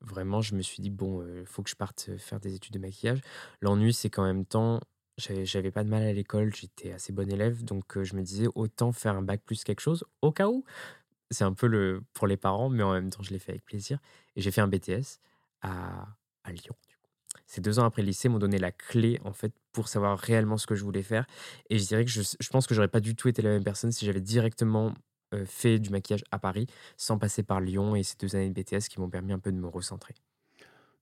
vraiment, je me suis dit, bon, il faut que je parte faire des études de maquillage. L'ennui, c'est qu'en même temps, j'avais pas de mal à l'école, j'étais assez bon élève, donc je me disais, autant faire un bac plus quelque chose, au cas où. C'est un peu le pour les parents, mais en même temps, je l'ai fait avec plaisir. Et j'ai fait un BTS à, Lyon. Ces deux ans après le lycée m'ont donné la clé, en fait, pour savoir réellement ce que je voulais faire. Et je dirais que je, je pense que j'aurais pas du tout été la même personne si j'avais directement euh, fait du maquillage à Paris sans passer par Lyon et ces deux années de BTS qui m'ont permis un peu de me recentrer.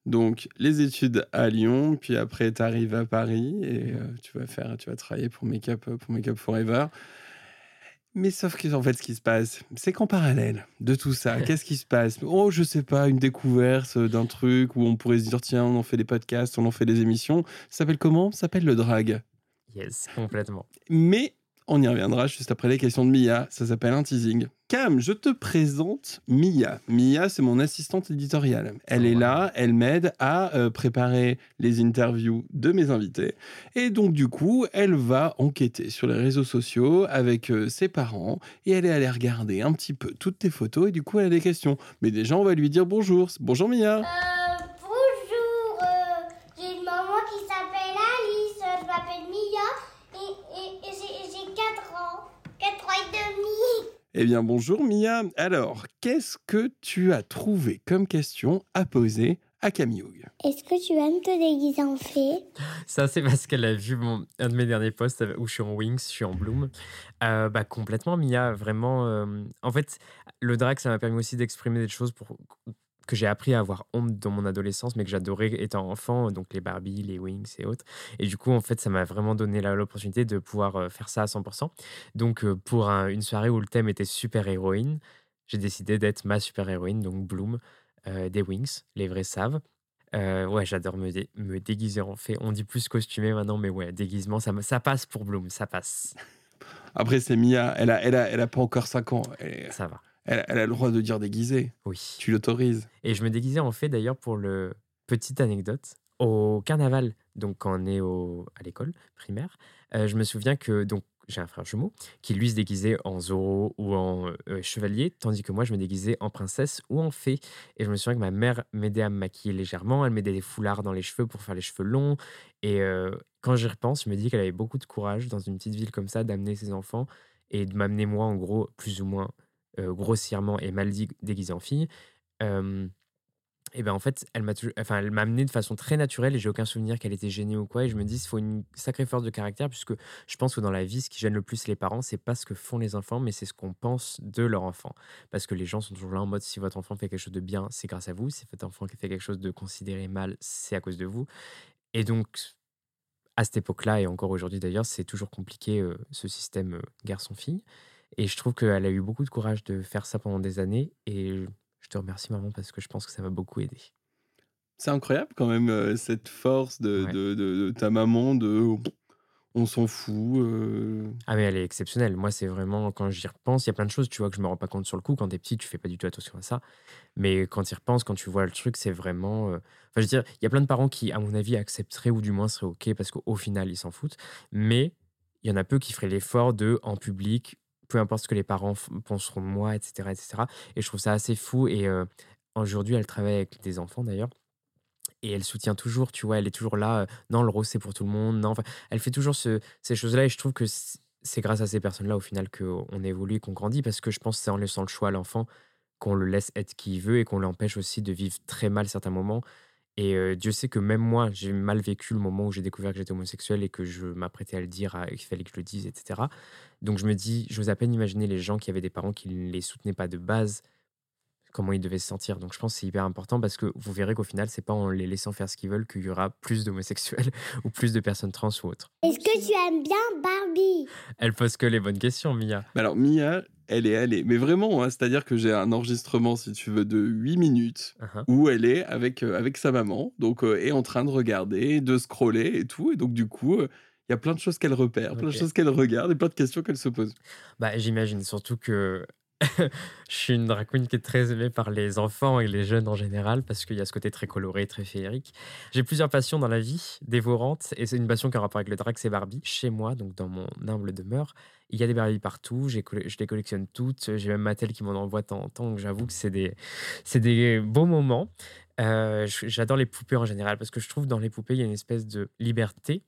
Donc, les études à Lyon, puis après, tu arrives à Paris et euh, tu vas faire, tu vas travailler pour Makeup, pour Makeup Forever. Mais sauf que, en fait, ce qui se passe, c'est qu'en parallèle de tout ça, qu'est-ce qui se passe? Oh, je sais pas, une découverte d'un truc où on pourrait se dire, tiens, on en fait des podcasts, on en fait des émissions. Ça s'appelle comment? Ça s'appelle le drag. Yes, complètement. Mais on y reviendra juste après les questions de Mia. Ça s'appelle un teasing. Cam, je te présente Mia. Mia, c'est mon assistante éditoriale. Elle est là, elle m'aide à euh, préparer les interviews de mes invités. Et donc, du coup, elle va enquêter sur les réseaux sociaux avec euh, ses parents et elle est allée regarder un petit peu toutes tes photos et du coup, elle a des questions. Mais déjà, on va lui dire bonjour. Bonjour Mia. Eh bien, bonjour Mia. Alors, qu'est-ce que tu as trouvé comme question à poser à Camille Est-ce que tu aimes te déguiser en fée? Ça, c'est parce qu'elle a vu mon, un de mes derniers posts où je suis en Wings, je suis en Bloom. Euh, bah, complètement, Mia. Vraiment. Euh, en fait, le drag, ça m'a permis aussi d'exprimer des choses pour que j'ai appris à avoir honte dans mon adolescence, mais que j'adorais étant enfant, donc les Barbie, les Wings et autres. Et du coup, en fait, ça m'a vraiment donné l'opportunité de pouvoir euh, faire ça à 100%. Donc, euh, pour une soirée où le thème était super-héroïne, j'ai décidé d'être ma super-héroïne, donc Bloom, euh, des Wings, les vrais savent. ouais, j'adore me, me, déguiser en fait. On dit plus costumé maintenant, mais ouais, déguisement, ça, ça passe pour Bloom, ça passe. Après, c'est Mia, elle a, elle, a, elle a pas encore 5 ans. Ça va. Elle, a le droit de dire déguisé. Oui. Tu l'autorises. Et je me déguisais en fait d'ailleurs pour le petite anecdote au carnaval. Donc quand on est au, à l'école primaire, euh, je me souviens que donc j'ai un frère jumeau qui lui se déguisait en Zoro ou en euh, chevalier, tandis que moi je me déguisais en princesse ou en fée. Et je me souviens que ma mère m'aidait à me maquiller légèrement, elle m'aidait des foulards dans les cheveux pour faire les cheveux longs. Et euh, quand j'y repense, je me dis qu'elle avait beaucoup de courage dans une petite ville comme ça d'amener ses enfants et de m'amener moi en gros plus ou moins grossièrement et mal déguisé en fille. Et ben en fait, elle m'a enfin, amené de façon très naturelle et j'ai aucun souvenir qu'elle était gênée ou quoi. Et je me dis, il faut une sacrée force de caractère puisque je pense que dans la vie, ce qui gêne le plus les parents, c'est pas ce que font les enfants, mais c'est ce qu'on pense de leur enfant. Parce que les gens sont toujours là en mode, si votre enfant fait quelque chose de bien, c'est grâce à vous. Si votre enfant fait quelque chose de considéré mal, c'est à cause de vous. Et donc, à cette époque-là, et encore aujourd'hui d'ailleurs, c'est toujours compliqué ce système garçon-fille. Et je trouve qu'elle a eu beaucoup de courage de faire ça pendant des années. Et je te remercie, maman, parce que je pense que ça m'a beaucoup aidé. C'est incroyable quand même euh, cette force de, Ouais. de- de- de ta maman de on s'en fout. euh. Ah, mais elle est exceptionnelle. Moi, c'est vraiment, quand j'y repense, il y a plein de choses, tu vois, que je me rends pas compte sur le coup. Quand t'es petit, tu fais pas du tout attention à ça. Mais quand tu y repenses, quand tu vois le truc, c'est vraiment. euh, Enfin, je veux dire, il y a plein de parents qui, à mon avis, accepteraient ou du moins seraient OK parce qu'au final, ils s'en foutent. Mais il y en a peu qui feraient l'effort de, en public, peu importe ce que les parents penseront de moi, etc., etc. Et je trouve ça assez fou. Et aujourd'hui, elle travaille avec des enfants d'ailleurs. Et elle soutient toujours, tu vois, elle est toujours là. non, le rose, c'est pour tout le monde. Non, enfin, elle fait toujours ce- ces choses-là. Et je trouve que c'est grâce à ces personnes-là, au final, qu'on évolue qu'on grandit. Parce que je pense que c'est en laissant le choix à l'enfant qu'on le laisse être qui il veut et qu'on l'empêche aussi de vivre très mal certains moments. Et Dieu sait que même moi, j'ai mal vécu le moment où j'ai découvert que j'étais homosexuel et que je m'apprêtais à le dire, qu'il fallait que je le dise, etc. Donc je me dis, j'ose à peine imaginer les gens qui avaient des parents qui ne les soutenaient pas de base, comment ils devaient se sentir. Donc je pense que c'est hyper important parce que vous verrez qu'au final, c'est pas en les laissant faire ce qu'ils veulent qu'il y aura plus d'homosexuels ou plus de personnes trans ou autres. Est-ce que tu aimes bien Barbie? Elle pose que les bonnes questions, Mia. Mais Alors Mia, elle est allée. Mais vraiment, hein, c'est-à-dire que j'ai un enregistrement, si tu veux, de 8 minutes Uh-huh. où elle est avec, euh, avec sa maman, donc euh, est en train de regarder, de scroller et tout. Et donc du coup, euh, il y a plein de choses qu'elle repère, plein de choses qu'elle regarde et plein de questions qu'elle se pose. Bah, j'imagine surtout que je suis une drag queen qui est très aimée par les enfants et les jeunes en général parce qu'il y a ce côté très coloré, très féerique. J'ai plusieurs passions dans la vie, dévorantes, et c'est une passion qui a rapport avec le drag, c'est Barbie. Chez moi, donc dans mon humble demeure, il y a des Barbie partout, je les collectionne toutes, j'ai même Mattel qui m'en envoie en temps, donc j'avoue que c'est des, beaux moments. Euh, J'adore les poupées en général parce que je trouve dans les poupées, il y a une espèce de liberté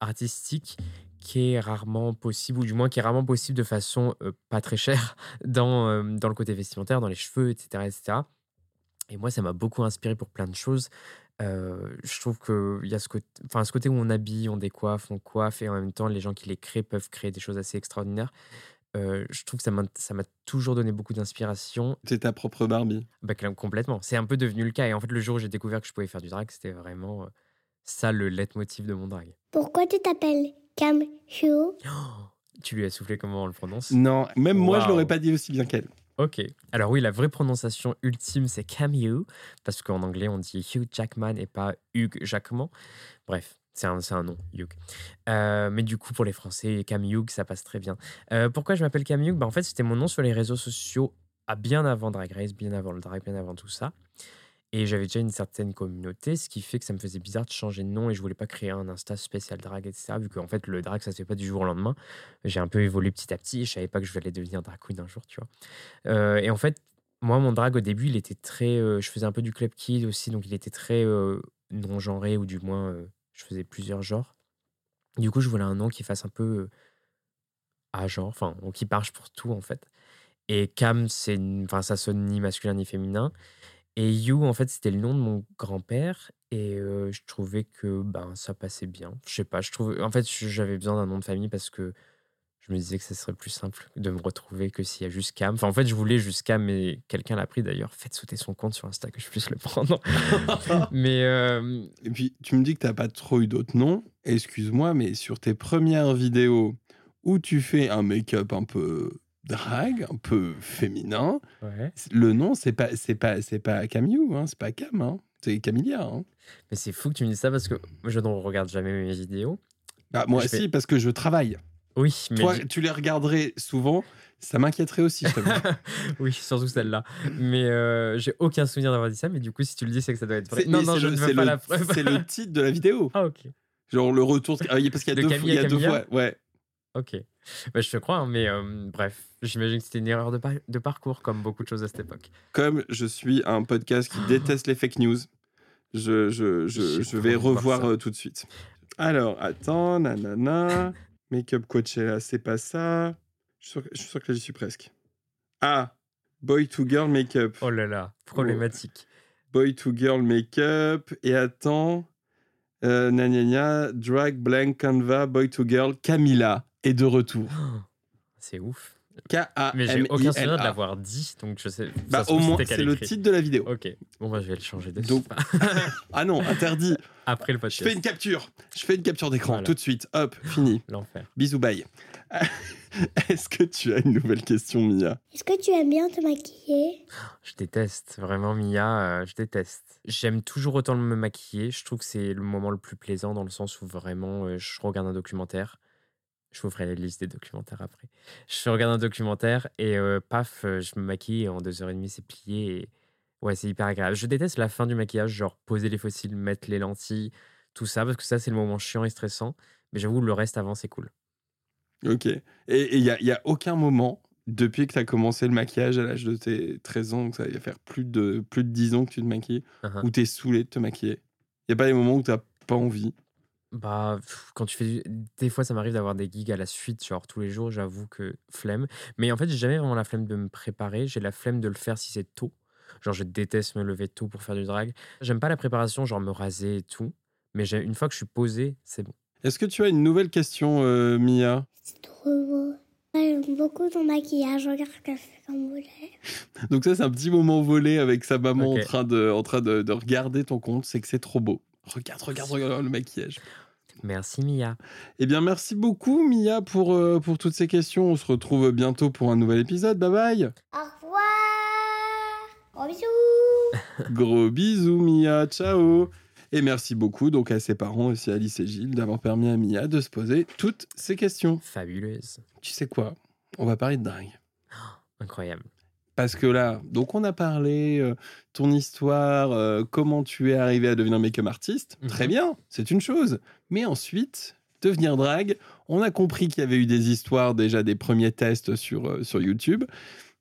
artistique qui est rarement possible, ou du moins qui est rarement possible de façon euh, pas très chère dans, euh, dans le côté vestimentaire, dans les cheveux, etc. etc. Et moi, ça m'a beaucoup inspiré pour plein de choses. Euh, je trouve qu'il y a ce côté, enfin, ce côté où on habille, on décoiffe, on coiffe, et en même temps, les gens qui les créent peuvent créer des choses assez extraordinaires. Euh, je trouve que ça m'a toujours donné beaucoup d'inspiration. C'est ta propre Barbie. Bah, complètement. C'est un peu devenu le cas. Et en fait, le jour où j'ai découvert que je pouvais faire du drag, c'était vraiment ça le leitmotiv de mon drag. Pourquoi tu t'appelles Cam Hugh Tu lui as soufflé comment on le prononce? Non, même moi, je l'aurais pas dit aussi bien qu'elle. Ok. Alors oui, la vraie prononciation ultime, c'est Cam Hugh, parce qu'en anglais, on dit Hugh Jackman et pas Hugh Jackman. Bref, c'est un, c'est un nom, Hugh. Euh, mais du coup, pour les Français, Cam Hugh, ça passe très bien. Euh, pourquoi je m'appelle Cam Hugh bah, En fait, c'était mon nom sur les réseaux sociaux à bien avant Drag Race, bien avant le drag, bien avant tout ça. Et j'avais déjà une certaine communauté, ce qui fait que ça me faisait bizarre de changer de nom et je voulais pas créer un Insta spécial drag, etc. Vu qu'en fait, le drag, ça se fait pas du jour au lendemain. J'ai un peu évolué petit à petit et je savais pas que je allais devenir drag queen un jour, tu vois. Euh, et en fait, moi, mon drag au début, il était très. euh, je faisais un peu du club kid aussi, donc il était très euh, non-genré, ou du moins, je faisais plusieurs genres. Du coup, je voulais un nom qui fasse un peu à genre, enfin, qui marche pour tout, en fait. Et Cam, c'est enfin, ça sonne ni masculin ni féminin. Et You, en fait, c'était le nom de mon grand-père. Et euh, je trouvais que ben, ça passait bien. Je sais pas, je trouve. En fait, j'avais besoin d'un nom de famille parce que je me disais que ce serait plus simple de me retrouver que s'il y a juste Cam. Enfin, en fait, je voulais juste Cam, mais quelqu'un l'a pris d'ailleurs. Faites sauter son compte sur Insta que je puisse le prendre. mais euh, Et puis, tu me dis que t'as pas trop eu d'autres noms. Excuse-moi, mais sur tes premières vidéos où tu fais un make-up un peu drag, un peu féminin, ouais. le nom, c'est pas, c'est pas, c'est pas Camille, hein, c'est pas Cam, hein, c'est Camilia. Hein. Mais c'est fou que tu me dises ça parce que je ne regarde jamais mes vidéos. Bah, moi, Je si, fais- parce que je travaille. Oui, mais. Toi, tu les regarderais souvent, ça m'inquiéterait aussi, oui, surtout celle-là. Mais euh, j'ai aucun souvenir d'avoir dit ça. Mais du coup, si tu le dis, c'est que ça doit être vrai. Non, non, je le- ne veux pas le- la preuve. C'est le titre de la vidéo. Ah, ok. Genre le retour. Ah oui, parce qu'il y a De deux, Camille fois- il y a deux Camilla fois. Ouais. Ok. Bah, je te crois, hein, mais euh, bref, j'imagine que c'était une erreur de, par- de parcours, comme beaucoup de choses à cette époque. Comme je suis un podcast qui déteste les fake news, je, je, je, J'ai je pas vais revoir euh, tout de suite. Alors, attends, nanana. Make-up Coachella, c'est pas ça. Je suis sûr, que- je suis sûr que là, j'y suis presque. Ah, Boy to Girl Makeup. Oh là là, problématique. boy to girl make-up. Et attends. Euh, gna, drag, blank, canva, boy to girl. Camilla est de retour. C'est ouf. K-A-M-I-L-A. Mais j'ai aucun souvenir de l'avoir dit, donc je sais. Bah, au moins, c'est le titre de la vidéo. Ok, bon, bah, je vais le changer de Donc, Ah non, interdit. Après le Je podcast. fais une capture. Je fais une capture d'écran Voilà. tout de suite. Hop, fini. L'enfer. Bisous, bye. Est-ce que tu as une nouvelle question, Mia? Est-ce que tu aimes bien te maquiller? Je déteste, vraiment Mia, euh, je déteste. J'aime toujours autant me maquiller, je trouve que c'est le moment le plus plaisant dans le sens où vraiment euh, je regarde un documentaire. Je vous ferai la liste des documentaires après. Je regarde un documentaire et euh, paf, euh, je me maquille et en deux heures et demie c'est plié. Et... Ouais, c'est hyper agréable. Je déteste la fin du maquillage, genre poser les fossiles, mettre les lentilles, tout ça, parce que ça c'est le moment chiant et stressant. Mais j'avoue, le reste avant c'est cool. Ok. Et il n'y a, y a aucun moment, depuis que tu as commencé le maquillage à l'âge de tes 13 ans, donc ça va faire plus de, plus de 10 ans que tu te maquilles, Uhum. où tu es saoulé de te maquiller? Il n'y a pas des moments où tu pas envie? Bah, pff, quand tu fais du- Des fois, ça m'arrive d'avoir des gigs à la suite, genre tous les jours, j'avoue que flemme. Mais en fait, j'ai jamais vraiment la flemme de me préparer. J'ai la flemme de le faire si c'est tôt. Genre, je déteste me lever tôt pour faire du drag. J'aime pas la préparation, genre me raser et tout. Mais j'ai- une fois que je suis posé, c'est bon. Est-ce que tu as une nouvelle question, euh, Mia? C'est trop beau. J'aime beaucoup ton maquillage. Regarde ce qu'elle fait comme volet. Donc ça, c'est un petit moment volé avec sa maman Ok. en train, de, en train de, de regarder ton compte. C'est que c'est trop beau. Regarde, regarde, regarde le maquillage. Merci, Mia. Eh bien, merci beaucoup, Mia, pour, euh, pour toutes ces questions. On se retrouve bientôt pour un nouvel épisode. Bye bye. Au revoir. Gros bisous. Gros bisous, Mia. Ciao. Et merci beaucoup donc à ses parents aussi, Alice et Gilles, d'avoir permis à Mia de se poser toutes ces questions. Fabuleuse. Tu sais quoi? On va parler de drague. Incroyable. Parce que là, donc on a parlé, euh, ton histoire, euh, comment tu es arrivé à devenir make-up artiste. Mhm. Très bien, c'est une chose. Mais ensuite, devenir drague, on a compris qu'il y avait eu des histoires, déjà des premiers tests sur, euh, sur YouTube.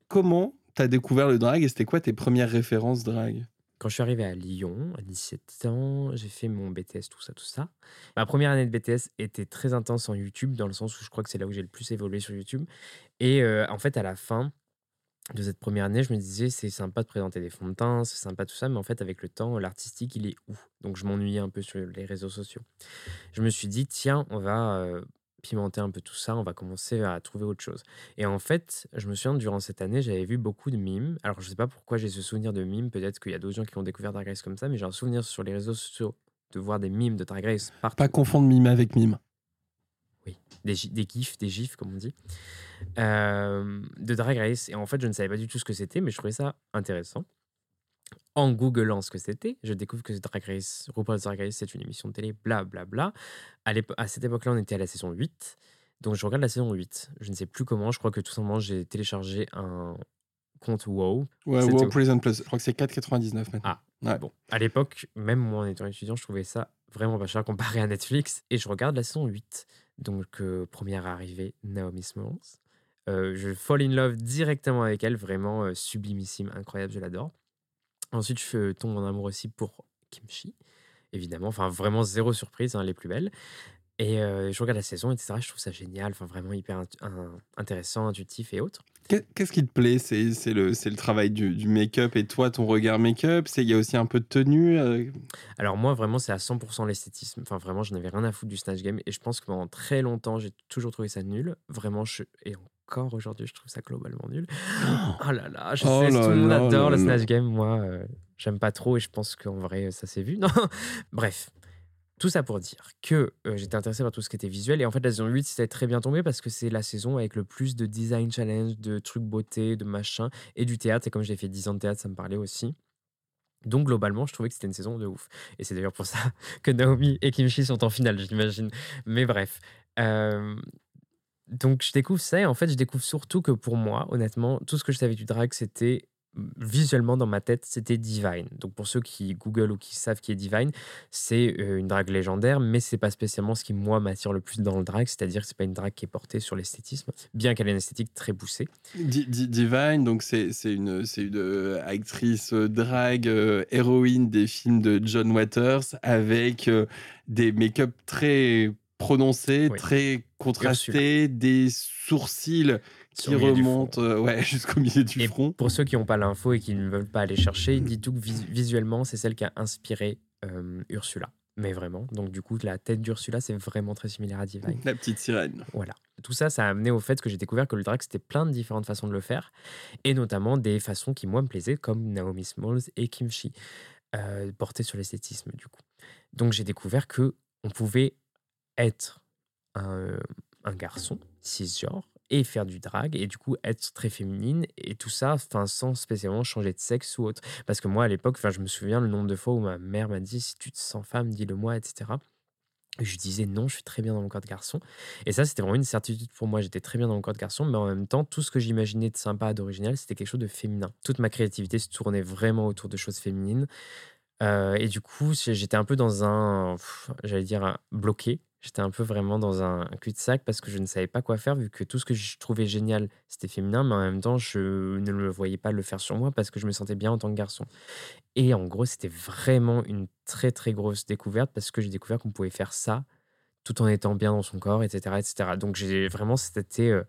Comment t'as découvert le drag et c'était quoi tes premières références drag? Quand je suis arrivé à Lyon, à 17 ans, j'ai fait mon BTS, tout ça, tout ça. Ma première année de BTS était très intense en YouTube, dans le sens où je crois que c'est là où j'ai le plus évolué sur YouTube. Et euh, en fait, à la fin de cette première année, je me disais, c'est sympa de présenter des fonds de teint, c'est sympa tout ça, mais en fait, avec le temps, l'artistique, il est où? Donc, je m'ennuyais un peu sur les réseaux sociaux. Je me suis dit, tiens, on va euh, pimenter un peu tout ça, on va commencer à trouver autre chose. Et en fait, je me souviens, durant cette année, j'avais vu beaucoup de mimes. Alors, je sais pas pourquoi j'ai ce souvenir de mimes. Peut-être qu'il y a d'autres gens qui ont découvert Drag Race comme ça, mais j'ai un souvenir sur les réseaux sociaux de voir des mimes de Drag Race partout. Pas confondre mime avec mime. Des, des gifs, des gifs, comme on dit, euh, de Drag Race. Et en fait, je ne savais pas du tout ce que c'était, mais je trouvais ça intéressant. En googlant ce que c'était, je découvre que Drag Race, RuPaul's Drag Race, c'est une émission de télé, blablabla. Bla, bla. À, cette époque-là, on était à la saison 8. Donc, je regarde la saison 8. Je ne sais plus comment. Je crois que tout simplement, j'ai téléchargé un compte WoW. Ouais, Wow. Prison Plus. Je crois que c'est 4,99 maintenant. Ah, Ouais. Bon, à l'époque, même moi en étant étudiant, je trouvais ça vraiment pas cher comparé à Netflix. Et je regarde la saison 8. Donc, première arrivée, Naomi Smalls. Je fall in love directement avec elle, vraiment sublimissime, incroyable, je l'adore. Ensuite, je tombe en amour aussi pour Kimchi, évidemment. Enfin, vraiment zéro surprise, hein, les plus belles. Et je regarde la saison, etc. Je trouve ça génial, enfin, vraiment hyper intéressant, intuitif et autres. Qu'est- Qu'est-ce qui te plaît? C'est le, travail du, du make-up et toi, ton regard make-up? Il y a aussi un peu de tenue euh, Alors moi, vraiment, c'est à 100% l'esthétisme. Enfin, vraiment, je n'avais rien à foutre du Snatch Game. Et je pense que pendant très longtemps, j'ai toujours trouvé ça nul. Vraiment, je... et encore aujourd'hui, je trouve ça globalement nul. Oh là là, je Oh sais, là tout le monde là adore le. Snatch Game. Moi, euh, j'aime pas trop et je pense qu'en vrai, ça s'est vu. Non, bref. Tout ça pour dire que euh, j'étais intéressé par tout ce qui était visuel. Et en fait, la saison 8, c'était très bien tombé parce que c'est la saison avec le plus de design challenge, de trucs beauté, de machin, et du théâtre. Et comme j'ai fait 10 ans de théâtre, ça me parlait aussi. Donc, globalement, je trouvais que c'était une saison de ouf. Et c'est d'ailleurs pour ça que Naomi et Kimchi sont en finale, j'imagine. Mais bref. Euh, donc, je découvre ça. Et en fait, je découvre surtout que pour moi, honnêtement, tout ce que je savais du drag, c'était visuellement dans ma tête, c'était Divine. Donc, pour ceux qui Google ou qui savent qui est Divine, c'est euh, une drague légendaire, mais c'est pas spécialement ce qui, moi, m'attire le plus dans le drag. C'est-à-dire que c'est pas une drague qui est portée sur l'esthétisme, bien qu'elle ait une esthétique très poussée. Di- Di- Divine, donc c'est une, euh, actrice euh, drague, euh, héroïne des films de John Waters, avec euh, des make-up très prononcés, Oui. très contrastés, des sourcils qui remonte euh, ouais, jusqu'au milieu du et front. Pour ceux qui n'ont pas l'info et qui ne veulent pas aller chercher, dit tout que visuellement, c'est celle qui a inspiré euh, Ursula. Mais vraiment. Donc, du coup, la tête d'Ursula, c'est vraiment très similaire à Divine. La petite sirène. Voilà. Tout ça, ça a amené au fait que j'ai découvert que le drag, c'était plein de différentes façons de le faire. Et notamment des façons qui, moi, me plaisaient, comme Naomi Smalls et Kimchi, euh, portées sur l'esthétisme, du coup. Donc, j'ai découvert que on pouvait être un, un garçon cisgenre et faire du drag et du coup être très féminine et tout ça enfin sans spécialement changer de sexe ou autre parce que moi à l'époque je me souviens le nombre de fois où ma mère m'a dit si tu te sens femme dis-le moi etc je disais non, je suis très bien dans mon corps de garçon. Et ça, c'était vraiment une certitude pour moi. J'étais très bien dans mon corps de garçon, mais en même temps, tout ce que j'imaginais de sympa, d'original, c'était quelque chose de féminin. Toute ma créativité se tournait vraiment autour de choses féminines. Euh, et du coup, j'étais un peu dans un, j'allais dire, bloqué. J'étais un peu vraiment dans un cul-de-sac parce que je ne savais pas quoi faire vu que tout ce que je trouvais génial, c'était féminin, mais en même temps, je ne le voyais pas le faire sur moi parce que je me sentais bien en tant que garçon. Et en gros, c'était vraiment une très très grosse découverte parce que j'ai découvert qu'on pouvait faire ça tout en étant bien dans son corps, etc. etc. Donc j'ai vraiment, c'était... Euh,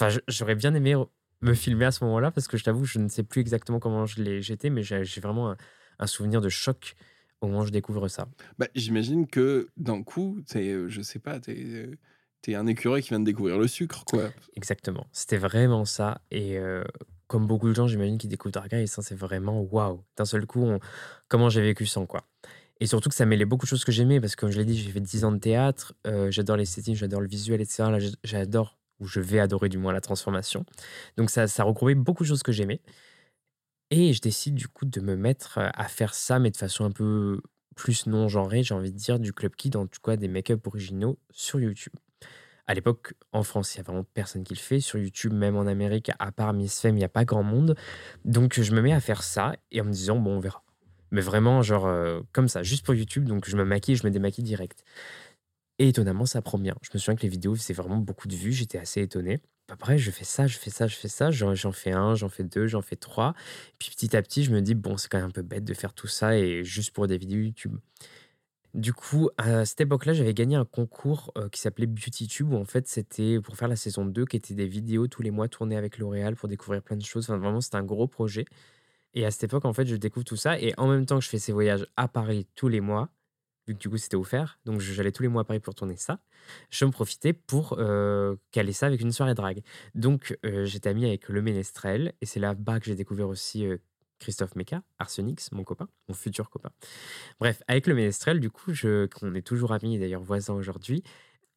enfin, j'aurais bien aimé me filmer à ce moment-là parce que je t'avoue, je ne sais plus exactement comment je l'ai j'étais, mais j'ai vraiment un souvenir de choc au où je découvre ça. Bah, J'imagine que d'un coup, es, euh, je sais pas, tu es, es, un écureuil qui vient de découvrir le sucre, quoi. Exactement. C'était vraiment ça. Et euh, comme beaucoup de gens, j'imagine, qui découvrent Drag Race, c'est vraiment waouh. D'un seul coup, comment j'ai vécu sans, quoi. Et surtout que ça mêlait beaucoup de choses que j'aimais, parce que comme je l'ai dit, j'ai fait 10 ans de théâtre, euh, j'adore l'esthétique, j'adore le visuel, etc. Là, j'adore, ou je vais adorer du moins la transformation. Donc ça, ça regroupait beaucoup de choses que j'aimais. Et je décide du coup de me mettre à faire ça, mais de façon un peu plus non genrée, j'ai envie de dire, du Club Kid, en tout cas des make-up originaux sur YouTube. À l'époque, en France, il n'y a vraiment personne qui le fait. Sur YouTube, même en Amérique, à part Miss Femme, il n'y a pas grand monde. Donc je me mets à faire ça et en me disant, bon, on verra. Mais vraiment, genre, comme ça, juste pour YouTube. Donc je me maquille, je me démaquille direct. Et étonnamment, ça prend bien. Je me souviens que les vidéos faisaient vraiment beaucoup de vues. J'étais assez étonné après, je fais ça, je fais ça, je fais ça, j'en fais un, j'en fais deux, j'en fais trois. Puis petit à petit, je me dis, bon, c'est quand même un peu bête de faire tout ça et juste pour des vidéos YouTube. Du coup, à cette époque-là, j'avais gagné un concours euh, qui s'appelait BeautyTube, où en fait, c'était pour faire la saison 2, qui était des vidéos tous les mois tournées avec L'Oréal pour découvrir plein de choses. Enfin, vraiment, c'était un gros projet. Et à cette époque, en fait, je découvre tout ça. Et en même temps que je fais ces voyages à Paris tous les mois, vu que du coup, c'était offert, donc j'allais tous les mois à Paris pour tourner ça je me profitais pour euh, caler ça avec une soirée drague. Donc, euh, j'étais ami avec le Ménestrel, et c'est là-bas que j'ai découvert aussi euh, Christophe Meka, Arsenix, mon copain, mon futur copain. Bref, avec le Ménestrel, du coup, je, on est toujours amis, d'ailleurs voisins aujourd'hui.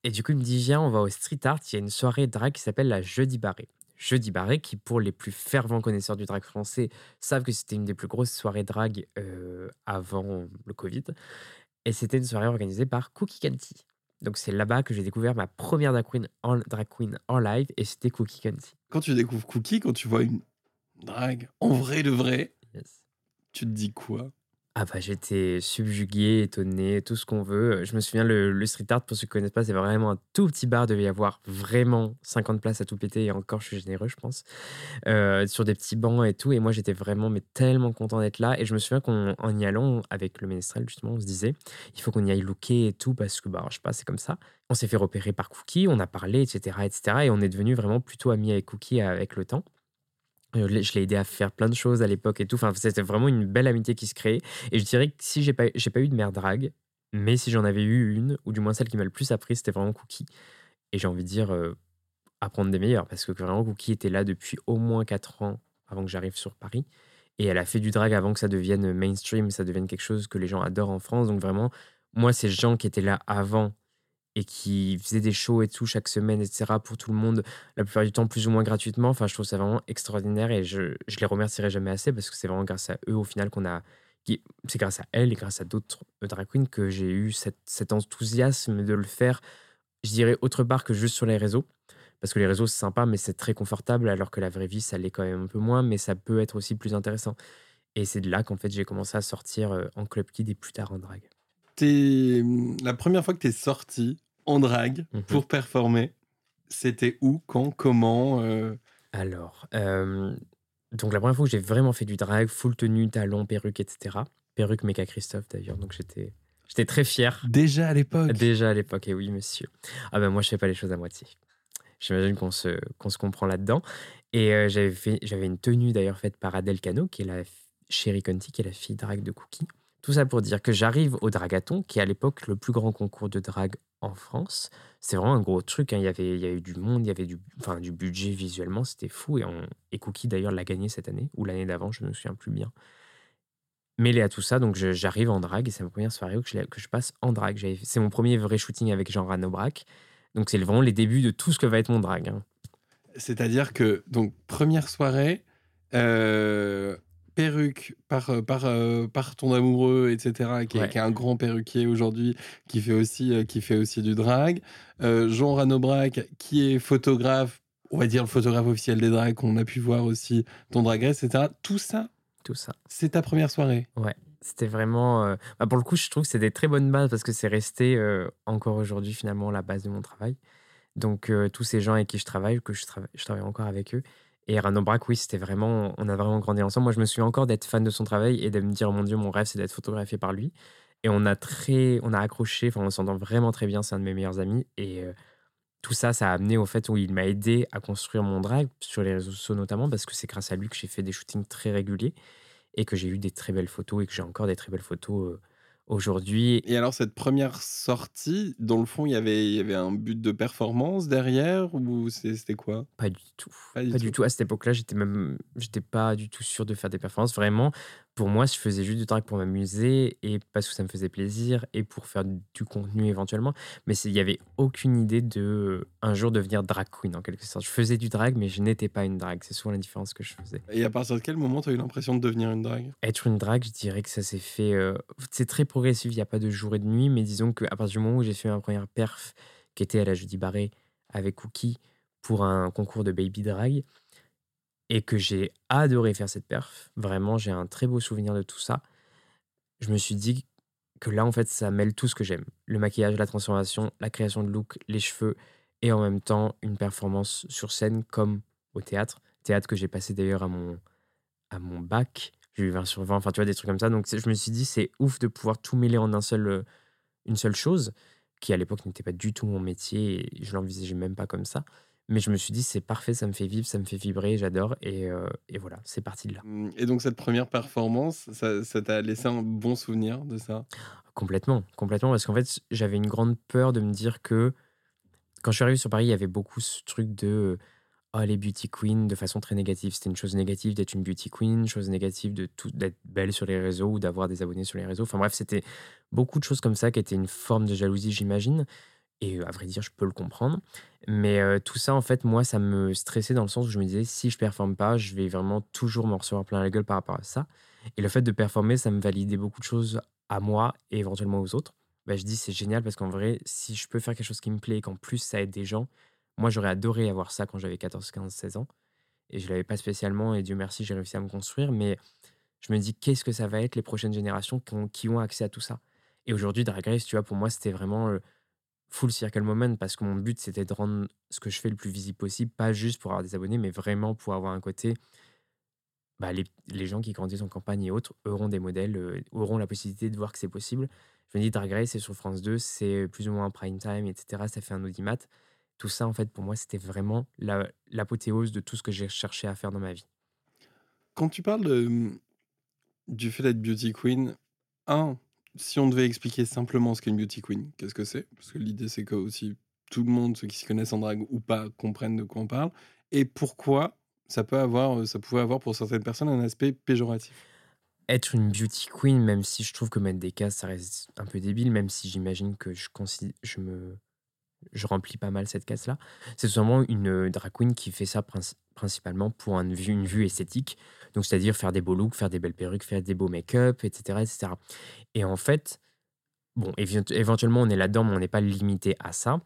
Et du coup, il me dit Viens, on va au street art, il y a une soirée drague qui s'appelle la Jeudi Barré. Jeudi Barré, qui pour les plus fervents connaisseurs du drag français savent que c'était une des plus grosses soirées drag avant le Covid. Et c'était une soirée organisée par Cookie Canty. Donc c'est là-bas que j'ai découvert ma première drag queen en, drag queen en live et c'était Cookie Kenzie. Quand tu découvres Cookie, quand tu vois une drag en vrai de vrai, tu te dis quoi? Ah bah j'étais subjugué, étonné, tout ce qu'on veut. Je me souviens, le, street art, pour ceux qui ne connaissent pas, c'est vraiment un tout petit bar. Devait y avoir vraiment 50 places à tout péter. Et encore, je suis généreux, je pense. Euh, sur des petits bancs et tout. Et moi, j'étais vraiment mais tellement content d'être là. Et je me souviens qu'en y allant avec le ménestrel, justement, on se disait, il faut qu'on y aille looker et tout, parce que, bah, je sais pas, c'est comme ça. On s'est fait repérer par Cookie, on a parlé, etc., etc. Et on est devenu vraiment plutôt amis avec Cookie avec le temps. Je l'ai aidé à faire plein de choses à l'époque et tout. Enfin, c'était vraiment une belle amitié qui se créait. Et je dirais que si j'ai pas, pas eu de mère drague, mais si j'en avais eu une, ou du moins celle qui m'a le plus appris, c'était vraiment Cookie. Et j'ai envie de dire, euh, apprendre des meilleurs, parce que vraiment Cookie était là depuis au moins 4 ans avant que j'arrive sur Paris. Et elle a fait du drag avant que ça devienne mainstream, ça devienne quelque chose que les gens adorent en France. Donc vraiment, moi, ces gens qui étaient là avant et qui faisait des shows et tout chaque semaine, etc. pour tout le monde, la plupart du temps plus ou moins gratuitement. Enfin, je trouve ça vraiment extraordinaire et je, je les remercierai jamais assez parce que c'est vraiment grâce à eux au final qu'on a. C'est grâce à elles et grâce à d'autres drag queens que j'ai eu cet enthousiasme de le faire, je dirais, autre part que juste sur les réseaux. Parce que les réseaux, c'est sympa, mais c'est très confortable, alors que la vraie vie, ça l'est quand même un peu moins, mais ça peut être aussi plus intéressant. Et c'est de là qu'en fait, j'ai commencé à sortir euh, en club kid et plus tard en drag. La première fois que tu es sorti en drague mhm. pour performer, c'était où, quand, comment euh? Alors, euh, donc la première fois que j'ai vraiment fait du drag, full tenue, talons, perruque, etc. Perruque Mecha Christophe d'ailleurs, donc j'étais j'étais très fier. Déjà à l'époque Déjà à l'époque, et oui monsieur. Ah ben moi je fais pas les choses à moitié. j'imagine qu'on se, qu'on se comprend là-dedans. Et euh, j'avais fait, j'avais une tenue d'ailleurs faite par Adèle Cano, qui est la Chérie Conti, qui est la fille drague de Cookie. Tout ça pour dire que j'arrive au Dragathon, qui est à l'époque le plus grand concours de drague en France. C'est vraiment un gros truc. hein. Il, y avait, il y a eu du monde, il y avait du, budget visuellement, c'était fou. Et, Cookie d'ailleurs l'a gagné cette année, ou l'année d'avant, je ne me souviens plus bien. Mêlé à tout ça, donc j'arrive en drague et c'est ma première soirée où que je, que je passe en drague. C'est mon premier vrai shooting avec Jean Ranobrac. Donc c'est vraiment les débuts de tout ce que va être mon drague. hein. C'est-à-dire que, donc, première soirée, euh, perruque par, euh, par, euh, par ton amoureux, etc., qui est, Ouais. qui est un grand perruquier aujourd'hui, qui, fait aussi, euh, qui fait aussi du drag. Jean Ranobrac, qui est photographe, on va dire le photographe officiel des drags, qu'on a pu voir aussi, ton drag race, etc. Tout ça, Tout ça. c'est ta première soirée. C'était vraiment. euh, bah, pour le coup, je trouve que c'est des très bonnes bases parce que c'est resté euh, encore aujourd'hui finalement la base de mon travail. Donc, euh, tous ces gens avec qui je travaille, que je, trava- je travaille encore avec eux. Et Rano Brac, oui, c'était vraiment. On a vraiment grandi ensemble. Moi, je me souviens encore d'être fan de son travail et de me dire, mon Dieu, mon rêve, c'est d'être photographié par lui. Et on a très. On a accroché, enfin, on s'entend vraiment très bien. C'est un de mes meilleurs amis. Et. euh, tout ça, ça a amené au fait où il m'a aidé à construire mon drag sur les réseaux sociaux notamment parce que c'est grâce à lui que j'ai fait des shootings très réguliers et que j'ai eu des très belles photos et que j'ai encore des très belles photos euh, aujourd'hui. Et alors, cette première sortie, dans le fond, il y avait, il y avait un but de performance derrière ou c'était quoi? Pas du tout. Pas du, tout. tout. À cette époque-là, j'étais même, j'étais pas du tout sûr de faire des performances. Vraiment, pour moi, je faisais juste du drag pour m'amuser et parce que ça me faisait plaisir et pour faire du contenu éventuellement. Mais il y avait aucune idée de euh, un jour devenir drag queen en quelque sorte. Je faisais du drag, mais je n'étais pas une drag. C'est souvent la différence que je faisais. Et à partir de quel moment tu as eu l'impression de devenir une drague Être une drague, je dirais que ça s'est fait. euh, c'est très progressif, il n'y a pas de jour et de nuit, mais disons qu'à partir du moment où j'ai fait ma première perf, qui était à la Jeudi Barré avec Cookie pour un concours de baby drag, et que j'ai adoré faire cette perf, vraiment, j'ai un très beau souvenir de tout ça. Je me suis dit que là, en fait, ça mêle tout ce que j'aime le maquillage, la transformation, la création de look, les cheveux, et en même temps, une performance sur scène comme au théâtre. Théâtre que j'ai passé d'ailleurs à mon, à mon bac. J'ai eu 20 sur 20, enfin tu vois, des trucs comme ça. Donc je me suis dit, c'est ouf de pouvoir tout mêler en un seul, euh, une seule chose, qui à l'époque n'était pas du tout mon métier, et je l'envisageais même pas comme ça. Mais je me suis dit, c'est parfait, ça me fait vivre, ça me fait vibrer, j'adore. Et, euh, et voilà, c'est parti de là. Hum, Et donc, cette première performance, ça t'a laissé un bon souvenir de ça? Complètement, complètement. Parce qu'en fait, j'avais une grande peur de me dire que quand je suis arrivé sur Paris, il y avait beaucoup ce truc de oh, les beauty queens de façon très négative. C'était une chose négative d'être une beauty queen, chose négative de tout d'être belle sur les réseaux ou d'avoir des abonnés sur les réseaux. Enfin bref, c'était beaucoup de choses comme ça qui étaient une forme de jalousie, j'imagine. Et euh, à vrai dire, je peux le comprendre. Mais euh, tout ça, en fait, moi, ça me stressait dans le sens où je me disais, si je performe pas, je vais vraiment toujours m'en recevoir plein la gueule par rapport à ça. Et le fait de performer, ça me validait beaucoup de choses à moi et éventuellement aux autres. Bah, je dis, c'est génial parce qu'en vrai, si je peux faire quelque chose qui me plaît et qu'en plus ça aide des gens, moi j'aurais adoré avoir ça quand j'avais 14, 15, 16 ans. Et je l'avais pas spécialement et Dieu merci, j'ai réussi à me construire. Mais je me dis, qu'est-ce que ça va être les prochaines générations qui ont, qui ont accès à tout ça? Et aujourd'hui, Drag Race, tu vois, pour moi, c'était vraiment euh, full circle moment parce que mon but, c'était de rendre ce que je fais le plus visible possible, pas juste pour avoir des abonnés, mais vraiment pour avoir un côté. Bah, les, gens qui grandissent en campagne et autres auront des modèles, euh, auront la possibilité de voir que c'est possible. Je me dis, Drag Race, c'est sur France 2, c'est plus ou moins prime time, etc. Ça fait un audimat. Tout ça, en fait, pour moi, c'était vraiment la- l'apothéose de tout ce que j'ai cherché à faire dans ma vie. Quand tu parles du fait d'être beauty queen, un, si on devait expliquer simplement ce qu'est une beauty queen, qu'est-ce que c'est? Parce que l'idée, c'est que aussi tout le monde, ceux qui s'y connaissent en drague ou pas, comprennent de quoi on parle. Et pourquoi ça peut avoir, ça pouvait avoir pour certaines personnes un aspect péjoratif? Être une beauty queen, même si je trouve que mettre des cases, ça reste un peu débile, même si j'imagine que je, je me je remplis pas mal cette case-là. C'est simplement une euh, drag queen qui fait ça princi- principalement pour un vue- une vue esthétique. Donc, c'est-à-dire faire des beaux looks, faire des belles perruques, faire des beaux make-up, etc., etc. Et en fait, bon, éventuellement, on est là-dedans, mais on n'est pas limité à ça.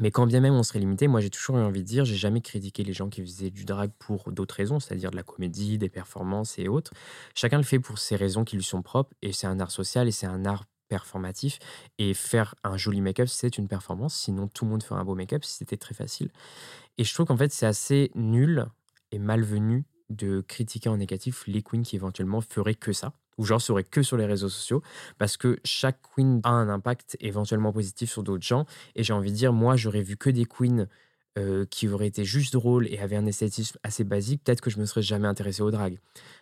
Mais quand bien même on serait limité, moi j'ai toujours eu envie de dire, j'ai jamais critiqué les gens qui faisaient du drag pour d'autres raisons, c'est-à-dire de la comédie, des performances et autres. Chacun le fait pour ses raisons qui lui sont propres, et c'est un art social et c'est un art performatif. Et faire un joli make-up, c'est une performance, sinon tout le monde ferait un beau make-up si c'était très facile. Et je trouve qu'en fait c'est assez nul et malvenu de critiquer en négatif les queens qui éventuellement feraient que ça, ou genre seraient que sur les réseaux sociaux, parce que chaque queen a un impact éventuellement positif sur d'autres gens. Et j'ai envie de dire, moi, j'aurais vu que des queens euh, qui aurait été juste drôle et avait un esthétisme assez basique, peut-être que je me serais jamais intéressé au drag.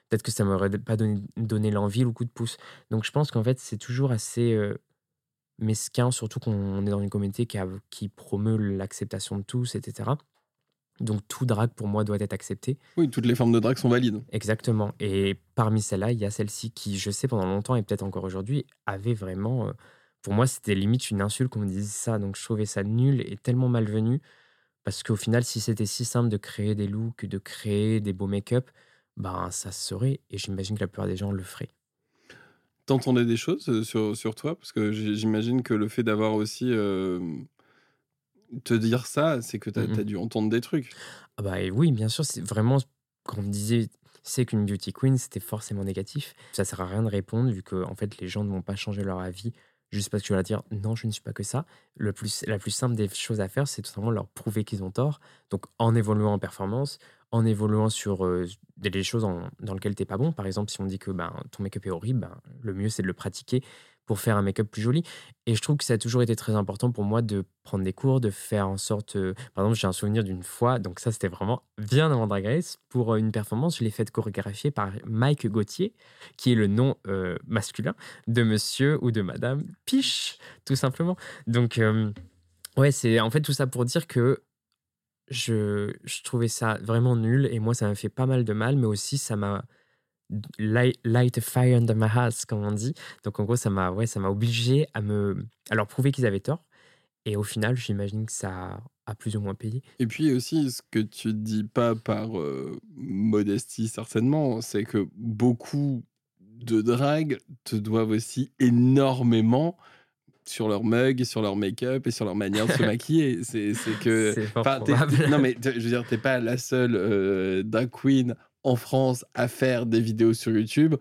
Peut-être que ça m'aurait pas donné, donné l'envie ou le coup de pouce. Donc je pense qu'en fait, c'est toujours assez euh, mesquin, surtout qu'on est dans une communauté qui, a- qui promeut l'acceptation de tous, etc. Donc tout drag pour moi doit être accepté. Oui, toutes les formes de drague sont valides. Exactement. Et parmi celles-là, il y a celle-ci qui, je sais, pendant longtemps et peut-être encore aujourd'hui, avait vraiment. euh, pour moi, c'était limite une insulte qu'on me dise ça. Donc je trouvais ça nul et tellement malvenu. Parce qu'au final, si c'était si simple de créer des looks, de créer des beaux make-up, ben ça se saurait. Et j'imagine que la plupart des gens le feraient. T'entendais des choses euh, sur, sur toi? Parce que j'imagine que le fait d'avoir aussi euh, te dire ça, c'est que t'as Mhm. as dû entendre des trucs. Ah bah et oui, bien sûr, c'est vraiment quand on me disait c'est qu'une beauty queen, c'était forcément négatif. Ça sert à rien de répondre vu que en fait les gens ne vont pas changer leur avis juste parce que tu vas leur dire non, je ne suis pas que ça. Le plus, la plus simple des choses à faire, c'est tout simplement leur prouver qu'ils ont tort. Donc en évoluant en performance, en évoluant sur euh, des choses dans lesquelles t'es pas bon. Par exemple, si on dit que ben, ton make-up est horrible, ben, le mieux c'est de le pratiquer pour faire un make-up plus joli. Et je trouve que ça a toujours été très important pour moi de prendre des cours, de faire en sorte. euh, par exemple, j'ai un souvenir d'une fois, donc ça c'était vraiment bien avant Drag Race, pour euh, une performance, je l'ai faite chorégraphier par Mike Gauthier, qui est le nom masculin de monsieur ou de madame Piche, tout simplement. Donc, ouais, c'est en fait tout ça pour dire que je, je trouvais ça vraiment nul et moi ça m'a fait pas mal de mal, mais aussi ça m'a light, light a fire under my ass, comme on dit. Donc en gros, ça m'a ouais, ça m'a obligé à me à leur prouver qu'ils avaient tort. Et au final, j'imagine que ça a plus ou moins payé. Et puis aussi, ce que tu dis pas par modestie, certainement, c'est que beaucoup de dragues te doivent aussi énormément sur leur mug, sur leur make-up et sur leur manière de se maquiller. C'est que. Probable. non, mais je veux dire, t'es pas la seule euh, drag queen en France à faire des vidéos sur YouTube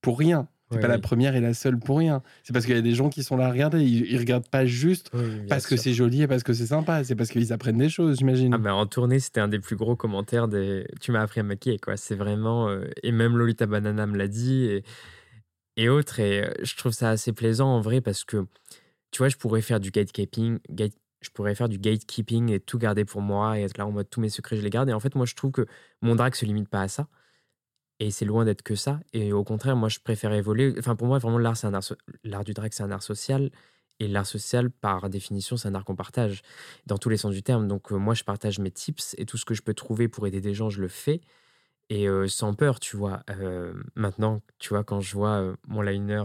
pour rien. T'es Ouais, pas la oui. première et la seule pour rien. C'est parce qu'il y a des gens qui sont là à regarder. Ils, ils regardent pas juste Oui, parce que c'est joli et parce que c'est sympa. C'est parce qu'ils apprennent des choses, j'imagine. Ah bah, en tournée, c'était un des plus gros commentaires des Tu m'as appris à maquiller, quoi. C'est vraiment. euh, Et même Lolita Banana me l'a dit et, et autres. Et euh, je trouve ça assez plaisant en vrai parce que, tu vois, je pourrais faire du gatekeeping, gate- je pourrais faire du gatekeeping et tout garder pour moi et être là en mode tous mes secrets, je les garde. Et en fait, moi, je trouve que mon drag se limite pas à ça. Et c'est loin d'être que ça. Et au contraire, moi, je préfère évoluer. Enfin, pour moi, vraiment, l'art, c'est un art l'art du drag, c'est un art social. Et l'art social, par définition, c'est un art qu'on partage dans tous les sens du terme. Donc, euh, moi, je partage mes tips et tout ce que je peux trouver pour aider des gens, je le fais. Et euh, sans peur, tu vois. Euh, maintenant, tu vois, quand je vois mon liner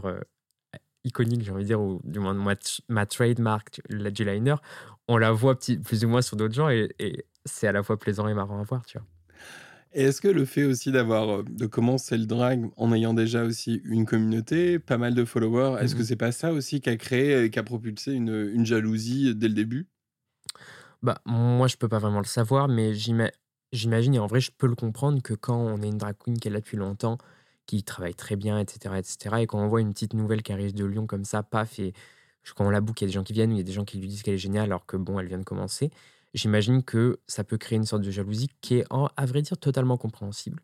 iconique, j'ai envie de dire, ou du moins ma, ma trademark la- du liner, on la voit petit, plus ou moins sur d'autres gens et, et c'est à la fois plaisant et marrant à voir, tu vois. Et est-ce que le fait aussi d'avoir euh, de commencer le drag en ayant déjà aussi une communauté, pas mal de followers, est-ce que Mhm. c'est pas ça aussi qui a créé et qui a propulsé une, une jalousie dès le début? Bah, moi, je peux pas vraiment le savoir, mais j'ima- j'imagine, et en vrai, je peux le comprendre, que quand on est une drag queen qui est là depuis longtemps, qui travaille très bien, etc., etc., et quand on voit une petite nouvelle qui arrive de Lyon comme ça, paf, et quand on la book, il y a des gens qui viennent, il y a des gens qui lui disent qu'elle est géniale, alors que bon, elle vient de commencer. J'imagine que ça peut créer une sorte de jalousie qui est, à vrai dire, totalement compréhensible.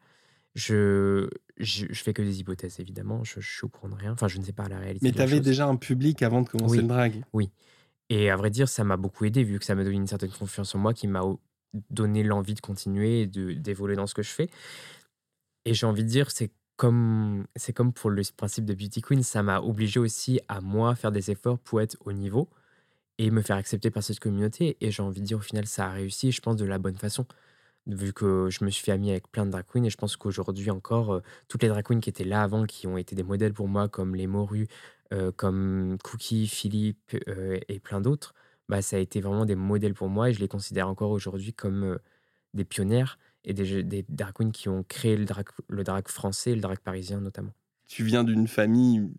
Je, je, je fais que des hypothèses, évidemment, je, je suis au courant de rien, enfin, je ne sais pas la réalité. Mais tu avais déjà un public avant de commencer Oui. le drag. Et à vrai dire, ça m'a beaucoup aidé, vu que ça m'a donné une certaine confiance en moi qui m'a donné l'envie de continuer et d'évoluer dans ce que je fais. Et j'ai envie de dire, c'est c'est comme pour le principe de Beauty Queen, ça m'a obligé aussi à moi faire des efforts pour être au niveau et me faire accepter par cette communauté. Et j'ai envie de dire, au final, ça a réussi, je pense, de la bonne façon. Vu que je me suis fait ami avec plein de drag queens, et je pense qu'aujourd'hui encore, euh, toutes les drag queens qui étaient là avant, qui ont été des modèles pour moi, comme les Morus, euh, comme Cookie, Philippe euh, et plein d'autres, bah, ça a été vraiment des modèles pour moi et je les considère encore aujourd'hui comme des pionnières et des, des drag queens qui ont créé le drag, le drag français et le drag parisien notamment. Tu viens d'une famille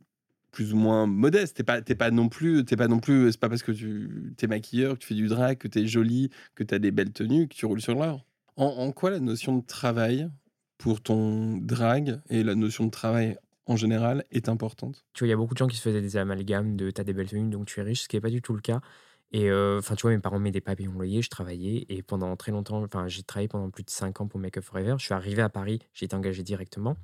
plus ou moins modeste. T'es pas, t'es pas non plus, t'es pas non plus. C'est pas parce que tu es maquilleur, que tu fais du drag, que tu es jolie, que tu as des belles tenues, que tu roules sur l'or. En, en quoi la notion de travail pour ton drag et la notion de travail en général est importante? Tu vois, il y a beaucoup de gens qui se faisaient des amalgames de t'as des belles tenues donc tu es riche, ce qui n'est pas du tout le cas. Et enfin, tu vois, mes parents mettaient des papillons loyers, je travaillais et pendant très longtemps, enfin, j'ai travaillé pendant plus de 5 ans pour Make Up Forever. Je suis arrivé à Paris, j'ai été engagé directement.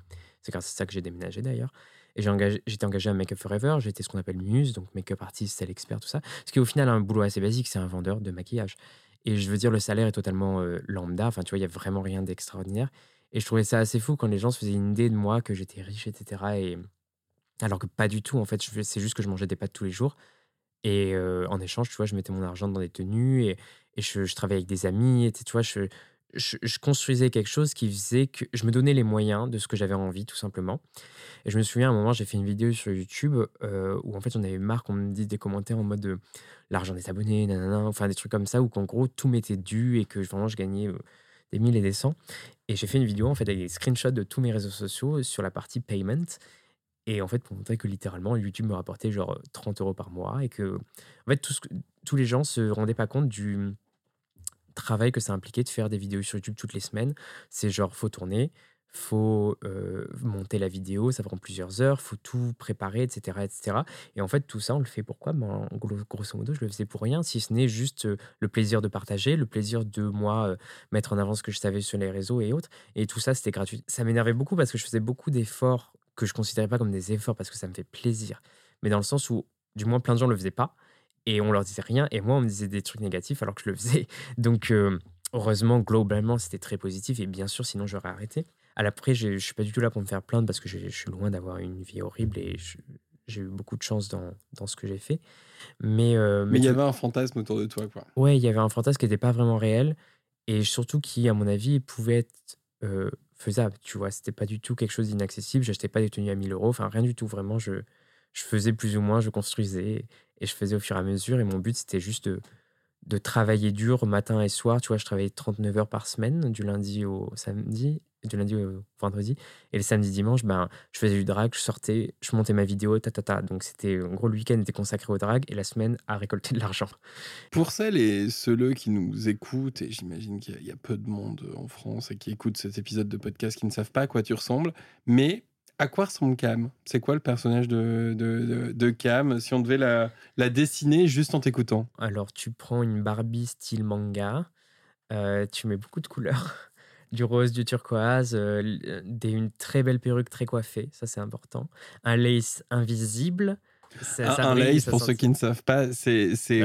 C'est grâce à ça que j'ai déménagé d'ailleurs. Et j'ai engagé, engagé à Make Up Forever, j'étais ce qu'on appelle muse, donc make-up artist, style expert, tout ça. Ce qui au final un boulot assez basique, c'est un vendeur de maquillage. Et je veux dire, le salaire est totalement lambda. Enfin, tu vois, il y a vraiment rien d'extraordinaire. Et je trouvais ça assez fou quand les gens se faisaient une idée de moi, que j'étais riche, etc. Et... Alors que pas du tout, en fait. C'est juste que je mangeais des pâtes tous les jours. Et en échange, tu vois, je mettais mon argent dans des tenues et, je, travaillais avec des amis. Et, tu vois, je, construisais quelque chose qui faisait que je me donnais les moyens de ce que j'avais envie, tout simplement. Et je me souviens, à un moment, j'ai fait une vidéo sur YouTube où en fait, j'en avais marre qu'on me dise des commentaires en mode de l'argent des abonnés, nanana, enfin des trucs comme ça, où qu'en gros, tout m'était dû et que vraiment, je gagnais des mille et des cents. Et j'ai fait une vidéo en fait avec des screenshots de tous mes réseaux sociaux sur la partie payment. Et en fait, pour montrer que littéralement, YouTube me rapportait genre 30 euros par mois et que, en fait, tout tous les gens se rendaient pas compte du travail que ça impliquait de faire des vidéos sur YouTube toutes les semaines. C'est genre, faut tourner, faut euh, monter la vidéo, ça prend plusieurs heures, faut tout préparer, etc., etc. Et en fait, tout ça, on le fait pourquoi? Ben, en gros- Grosso modo, je le faisais pour rien, si ce n'est juste euh, le plaisir de partager, le plaisir de moi euh, mettre en avant ce que je savais sur les réseaux et autres. Et tout ça, c'était gratuit. Ça m'énervait beaucoup parce que je faisais beaucoup d'efforts que je considérais pas comme des efforts parce que ça me fait plaisir, mais dans le sens où, du moins, plein de gens le faisaient pas et on leur disait rien et moi, on me disait des trucs négatifs alors que je le faisais. Donc, euh, heureusement, globalement, c'était très positif et bien sûr, sinon, j'aurais arrêté. À l'après, je suis pas du tout là pour me faire plaindre parce que je suis loin d'avoir une vie horrible et j'ai eu beaucoup de chance dans, dans ce que j'ai fait. Mais, euh, Mais il y avait un fantasme autour de toi, quoi. Ouais, il y avait un fantasme qui n'était pas vraiment réel et surtout qui, à mon avis, pouvait être euh, faisable. Tu vois, c'était pas du tout quelque chose d'inaccessible. J'achetais pas des tenues à 1000 euros, enfin rien du tout. Vraiment, je, faisais plus ou moins, je construisais et je faisais au fur et à mesure. Et mon but, c'était juste de, de travailler dur matin et soir. Tu vois, je travaillais 39 heures par semaine, du lundi au samedi, du lundi au vendredi. Et le samedi, dimanche, ben, je faisais du drag, je sortais, je montais ma vidéo, ta, ta, ta. Donc, c'était, en gros, le week-end était consacré au drag et la semaine à récolter de l'argent. Pour celles et ceux qui nous écoutent, et j'imagine qu'il y a- il y, a peu de monde en France et qui écoutent cet épisode de podcast qui ne savent pas à quoi tu ressembles, mais à quoi ressemble Cam? C'est quoi le personnage de, de, de- de Cam? Si on devait la, la dessiner juste en t'écoutant Alors, tu prends une Barbie style manga, euh, tu mets beaucoup de couleurs, du rose, du turquoise, euh, des, une très belle perruque très coiffée, ça c'est important. Un lace invisible. ça- Un, ça un brille, lace, ça pour ceux qui ne savent pas, c'est c'est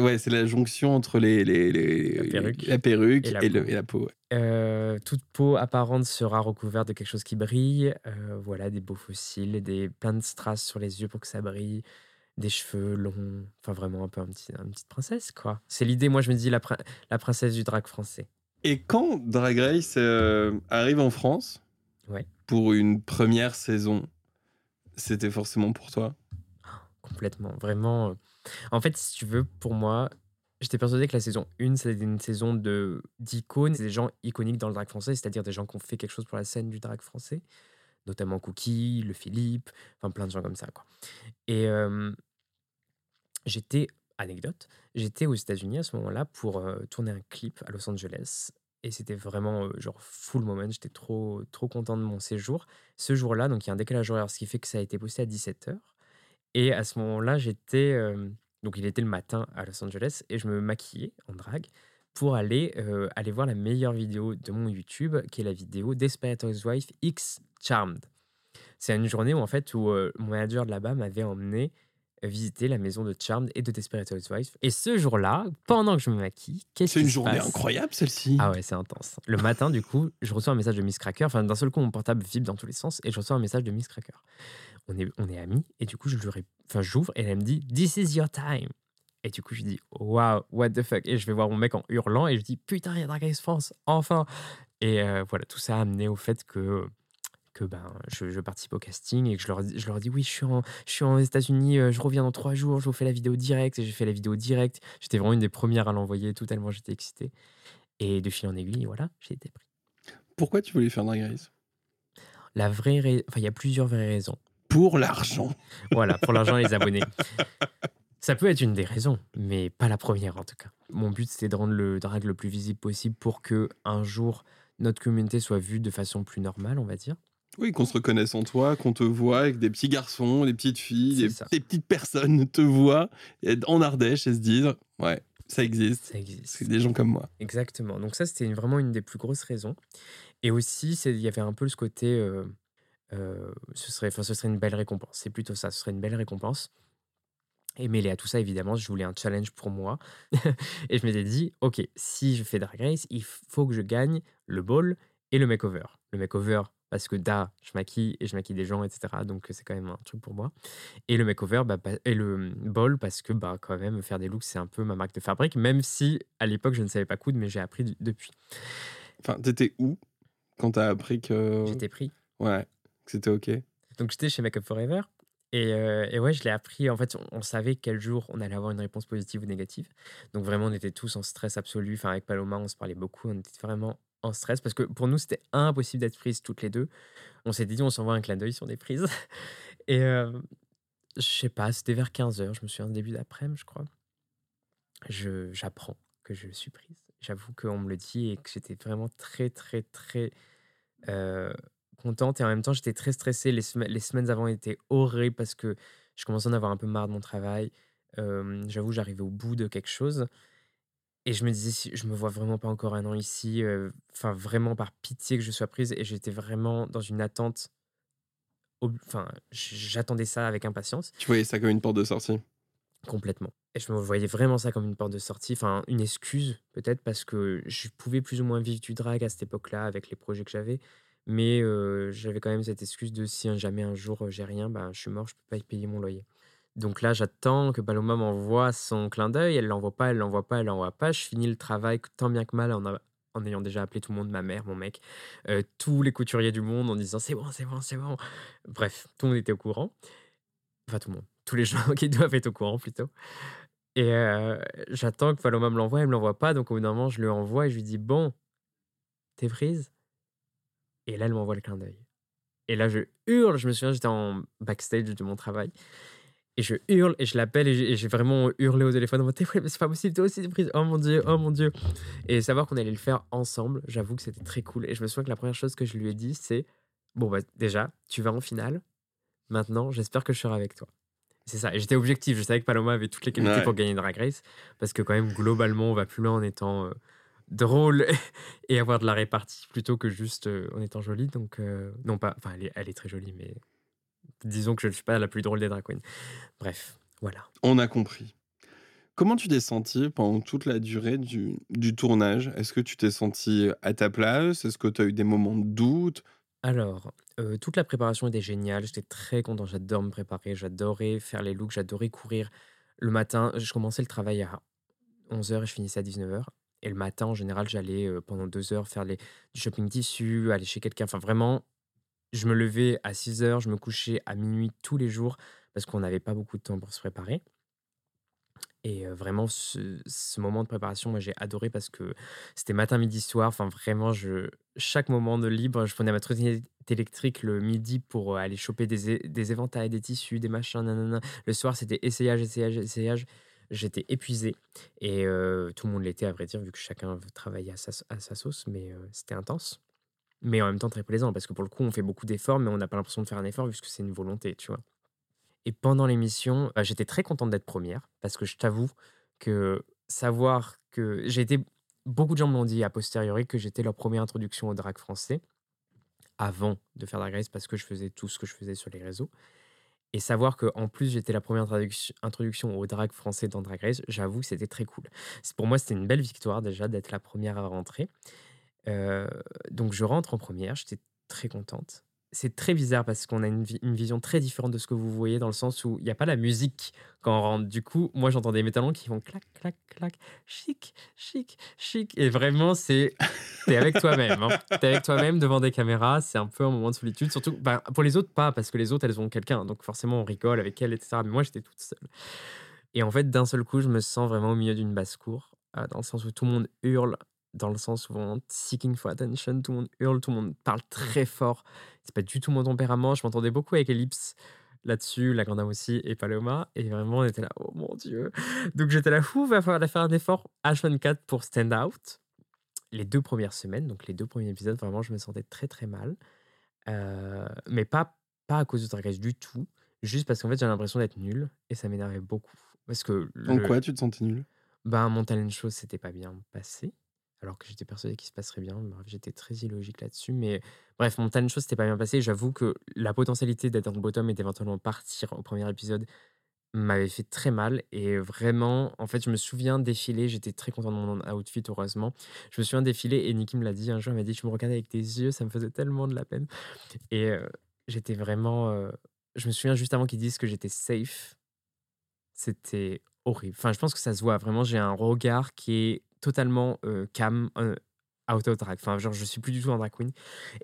ouais, c'est la jonction entre les, les, les- La perruque la perruque et la et, le- peau. et la peau. Euh, toute peau apparente sera recouverte de quelque chose qui brille. euh, voilà, des beaux fossiles, des, plein de strass sur les yeux pour que ça brille, des cheveux longs. Enfin, vraiment un peu un petit, une petite princesse, quoi. C'est l'idée, moi je me dis, la, prin- la princesse du drag français. Et quand Drag Race euh, arrive en France, Ouais. pour une première saison, c'était forcément pour toi? Complètement, vraiment. euh. En fait, si tu veux, pour moi, j'étais persuadé que la saison 1, c'était une saison de d'icônes, des gens iconiques dans le drag français, c'est-à-dire des gens qui ont fait quelque chose pour la scène du drag français, notamment Cookie, Le Philippe, enfin plein de gens comme ça, quoi. Et euh, j'étais, anecdote, j'étais aux États-Unis à ce moment-là pour euh, tourner un clip à Los Angeles. Et c'était vraiment euh, genre full moment. J'étais trop, trop content de mon séjour. Ce jour-là, donc il y a un décalage horaire, ce qui fait que ça a été posté à 17h. Et à ce moment-là, j'étais. euh, donc, il était le matin à Los Angeles et je me maquillais en drague pour aller, aller voir la meilleure vidéo de mon YouTube, qui est la vidéo Desperate Housewife X Charmed. C'est une journée où, en fait, où mon manager de là-bas m'avait emmené visiter la maison de Charmed et de Desperate Housewife. Et ce jour-là, pendant que je me maquille, qu'est-ce C'est une journée passe? incroyable celle-ci. ah ouais, c'est intense. Le matin, du coup, je reçois un message de Miss Cracker. Enfin, d'un seul coup, mon portable vibre dans tous les sens et je reçois un message de Miss Cracker. On est, on est amis et du coup, je lui enfin, j'ouvre et elle me dit This is your time. Et du coup, je dis Wow, what the fuck? Et je vais voir mon mec en hurlant et je dis Putain, il y a Drag Race France, enfin. Et euh, voilà, tout ça a amené au fait que que ben, je, je participe au casting et que je leur, dis- je leur dis oui, je suis en, je suis aux États-Unis, euh, je reviens dans trois jours, je vous fais la vidéo directe. Et j'ai fait la vidéo directe. J'étais vraiment une des premières à l'envoyer, tout tellement j'étais excité. Et de fil en aiguille, voilà, j'ai été pris. Pourquoi tu voulais faire Drag Race? La vraie rai- enfin, il y a plusieurs vraies raisons. Pour l'argent. Voilà, pour l'argent et les abonnés. Ça peut être une des raisons, mais pas la première en tout cas. Mon but, c'était de rendre le drag le plus visible possible pour que un jour notre communauté soit vue de façon plus normale, on va dire. Oui, qu'on se reconnaisse en toi, qu'on te voit avec des petits garçons, des petites filles, des, petites personnes te voient en Ardèche et se disent Ouais, ça existe. Ça existe. C'est des gens comme moi. Exactement. Donc ça, c'était vraiment une des plus grosses raisons. Et aussi, il y avait un peu ce côté, euh, euh, ce serait, ce serait une belle récompense. C'est plutôt ça. Ce serait une belle récompense. Et mêlé à tout ça, évidemment, je voulais un challenge pour moi. et je m'étais dit, OK, si je fais Drag Race, il faut que je gagne le ball et le makeover. Le makeover, parce que da, je maquille et je maquille des gens, etc. Donc c'est quand même un truc pour moi. Et le makeover, bah, et le ball, parce que bah, quand même, faire des looks, c'est un peu ma marque de fabrique, même si à l'époque, je ne savais pas coudre, mais j'ai appris depuis. Enfin, t'étais où quand t'as appris que. J'étais pris. Ouais, que c'était OK. Donc j'étais chez Makeup Forever. Et, euh, et, ouais, je l'ai appris. En fait, on, savait quel jour on allait avoir une réponse positive ou négative. Donc vraiment, on était tous en stress absolu. Enfin, avec Paloma, on se parlait beaucoup. On était vraiment en stress parce que pour nous, c'était impossible d'être prises toutes les deux. On s'était dit, on s'envoie un clin d'œil sur des prises. Et euh, je sais pas, c'était vers 15h. Je me souviens, début d'après-midi, je crois. J'apprends que je suis prise. J'avoue qu'on me le dit et que j'étais vraiment très, très, très euh, contente et en même temps, j'étais très stressée. Les, les semaines avant étaient horribles parce que je commençais à en avoir un peu marre de mon travail. J'avoue, j'arrivais au bout de quelque chose. Et je me disais, je me vois vraiment pas encore un an ici, enfin, vraiment par pitié que je sois prise. Et j'étais vraiment dans une attente. Enfin, j'attendais ça avec impatience. Tu voyais ça comme une porte de sortie Complètement. Et je me voyais vraiment ça comme une porte de sortie, enfin une excuse peut-être parce que je pouvais plus ou moins vivre du drag à cette époque-là avec les projets que j'avais. Mais j'avais quand même cette excuse de si jamais un jour j'ai rien, ben, je suis mort, je peux pas y payer mon loyer. Donc là, j'attends que Paloma m'envoie son clin d'œil. Elle l'envoie pas, elle l'envoie pas, elle l'envoie pas. Je finis le travail tant bien que mal en, en ayant déjà appelé tout le monde, ma mère, mon mec, tous les couturiers du monde en disant c'est bon, c'est bon, c'est bon. Bref, tout le monde était au courant. Enfin, tout le monde. Tous les gens qui doivent être au courant plutôt. Et j'attends que Paloma me l'envoie, elle me l'envoie pas. Donc au bout d'un moment, je lui envoie et je lui dis bon, t'es prise? Et là, elle m'envoie le clin d'œil. Et là, je hurle. Je me souviens, j'étais en backstage de mon travail. Et je hurle et je l'appelle et j'ai vraiment hurlé au téléphone en mode c'est pas possible, toi aussi t'es prise. Oh mon dieu, oh mon dieu. Et savoir qu'on allait le faire ensemble, j'avoue que c'était très cool. Et je me souviens que la première chose que je lui ai dit, c'est Bon, bah déjà, tu vas en finale. Maintenant, j'espère que je serai avec toi. C'est ça. Et j'étais objectif. Je savais que Paloma avait toutes les qualités pour gagner Drag Race. Parce que, quand même, globalement, on va plus loin en étant. Euh, drôle et avoir de la répartie plutôt que juste euh, en étant jolie. Donc, euh, non, pas. Enfin, elle est, elle est, très jolie, mais disons que je ne suis pas la plus drôle des drag queens. Bref, voilà. On a compris. Comment tu t'es senti pendant toute la durée du, du tournage? Est-ce que tu t'es senti à ta place? Est-ce que tu as eu des moments de doute? Alors, euh, toute la préparation était géniale. J'étais très content. J'adore me préparer. J'adorais faire les looks. J'adorais courir. Le matin, je commençais le travail à 11h et je finissais à 19h. Et le matin, en général, j'allais pendant deux heures faire les, du shopping tissu, aller chez quelqu'un. Enfin, vraiment, je me levais à 6 heures, je me couchais à minuit tous les jours parce qu'on n'avait pas beaucoup de temps pour se préparer. Et vraiment, ce, moment de préparation, moi, j'ai adoré parce que c'était matin, midi, soir. Enfin, vraiment, chaque moment de libre, je prenais ma trottinette électrique le midi pour aller choper des, éventails, des tissus, des machins. Le soir, c'était essayage, essayage, essayage j'étais épuisé. Et tout le monde l'était, à vrai dire, vu que chacun travaillait à sa, à sa sauce, mais c'était intense. Mais en même temps très plaisant, parce que pour le coup, on fait beaucoup d'efforts, mais on n'a pas l'impression de faire un effort, puisque c'est une volonté, tu vois. Et pendant l'émission, bah, j'étais très contente d'être première, parce que je t'avoue que savoir que j'ai été. Beaucoup de gens m'ont dit a posteriori que j'étais leur première introduction au drag français, avant de faire Drag Race, parce que je faisais tout ce que je faisais sur les réseaux. Et savoir qu'en plus, j'étais la première introduction au drag français dans Drag Race, j'avoue que c'était très cool. Pour moi, c'était une belle victoire déjà d'être la première à rentrer. Donc, je rentre en première, j'étais très contente c'est très bizarre parce qu'on a une, vision très différente de ce que vous voyez dans le sens où il n'y a pas la musique quand on rentre. Du coup, moi j'entends des métallons qui font clac, clac, clac, chic, chic, chic. Et vraiment, c'est. T'es avec toi-même. Hein. T'es avec toi-même devant des caméras. C'est un peu un moment de solitude. Surtout, ben, pour les autres, pas parce que les autres, elles ont quelqu'un. Donc forcément, on rigole avec elles, etc. Mais moi, j'étais toute seule. Et en fait, d'un seul coup, je me sens vraiment au milieu d'une basse-cour, euh, dans le sens où tout le monde hurle dans le sens où on seeking for attention, tout le monde hurle, tout le monde parle très fort. C'est pas du tout mon tempérament. Je m'entendais beaucoup avec Ellipse là-dessus, la grande aussi, et Paloma. Et vraiment, on était là, oh mon Dieu. Donc j'étais là, fou, va falloir faire un effort H24 pour stand out. Les deux premières semaines, donc les deux premiers épisodes, vraiment, je me sentais très très mal. Euh, mais pas, pas à cause de Drag Race du tout. Juste parce qu'en fait, j'avais l'impression d'être nul et ça m'énervait beaucoup. Parce que. En quoi tu te sentais nul? Ben, mon talent show, c'était pas bien passé alors que j'étais persuadé qu'il se passerait bien. J'étais très illogique là-dessus. Mais bref, mon tas de choses s'était pas bien passé. J'avoue que la potentialité d'être le bottom et d'éventuellement partir au premier épisode m'avait fait très mal et vraiment, en fait, je me souviens défiler, j'étais très content de mon outfit, heureusement. Je me souviens défiler et Niki me l'a dit un jour, elle m'a dit: «Tu me regardais avec tes yeux, ça me faisait tellement de la peine» et j'étais vraiment, je me souviens juste avant qu'ils disent que j'étais safe, c'était horrible. Enfin, je pense que ça se voit vraiment, j'ai un regard qui est totalement, heu, calme, heu, out of drag. Enfin, genre, je suis plus du tout un drag queen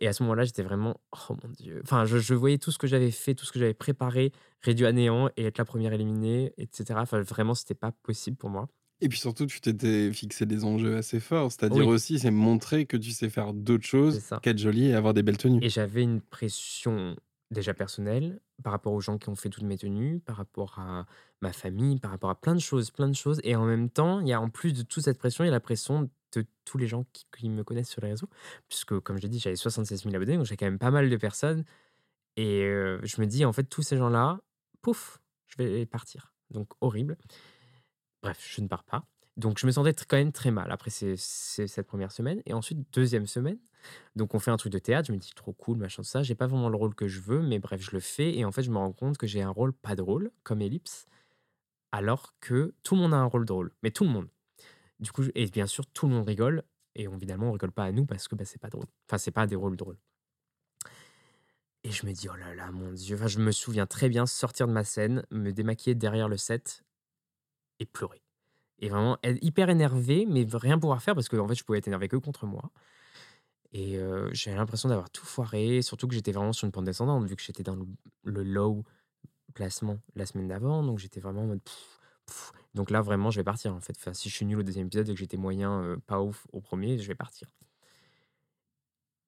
et à ce moment-là, j'étais vraiment: «Oh mon Dieu!» enfin, je je voyais tout ce que j'avais fait, tout ce que j'avais préparé, réduit à néant et être la première éliminée et cetera. Enfin, vraiment, c'était pas possible pour moi. Et puis surtout, tu t'étais fixé des enjeux assez forts. C'est-à-dire Oui. aussi, c'est montrer que tu sais faire d'autres choses qu'être jolie et avoir des belles tenues. et j'avais une pression déjà personnelle par rapport aux gens qui ont fait toutes mes tenues, par rapport à ma famille, par rapport à plein de choses, plein de choses et en même temps, il y a en plus de toute cette pression, il y a la pression de tous les gens qui me connaissent sur les réseaux. Puisque comme j'ai dit, j'avais 76 000 abonnés, donc j'ai quand même pas mal de personnes et je me dis: «En fait, tous ces gens-là, pouf, je vais partir». Donc horrible. Bref, je ne pars pas. Donc je me sentais quand même très mal après ces cette première semaine et ensuite deuxième semaine, donc on fait un truc de théâtre, je me dis: «Trop cool, machin, tout ça». J'ai pas vraiment le rôle que je veux, mais bref, je le fais et en fait, je me rends compte que j'ai un rôle pas drôle, comme Ellipse, alors que tout le monde a un rôle drôle, mais tout le monde. Du coup et bien sûr, tout le monde rigole et évidemment, on rigole pas à nous parce que, bah, c'est pas drôle. Enfin, c'est pas des rôles drôles. Et je me dis: «Oh là là, mon Dieu!» enfin, je me souviens très bien sortir de ma scène, me démaquiller derrière le set et pleurer et vraiment hyper énervé, mais rien pouvoir faire parce qu'en fait, je pouvais être énervé que contre moi et heu, j'avais l'impression d'avoir tout foiré, surtout que j'étais vraiment sur une pente descendante vu que j'étais dans le low placement la semaine d'avant, donc j'étais vraiment en mode: «Pff, pff». Donc là, vraiment, je vais partir, en fait. Si je suis nul au deuxième épisode et que j'étais moyen, heu, pas ouf au premier, je vais partir.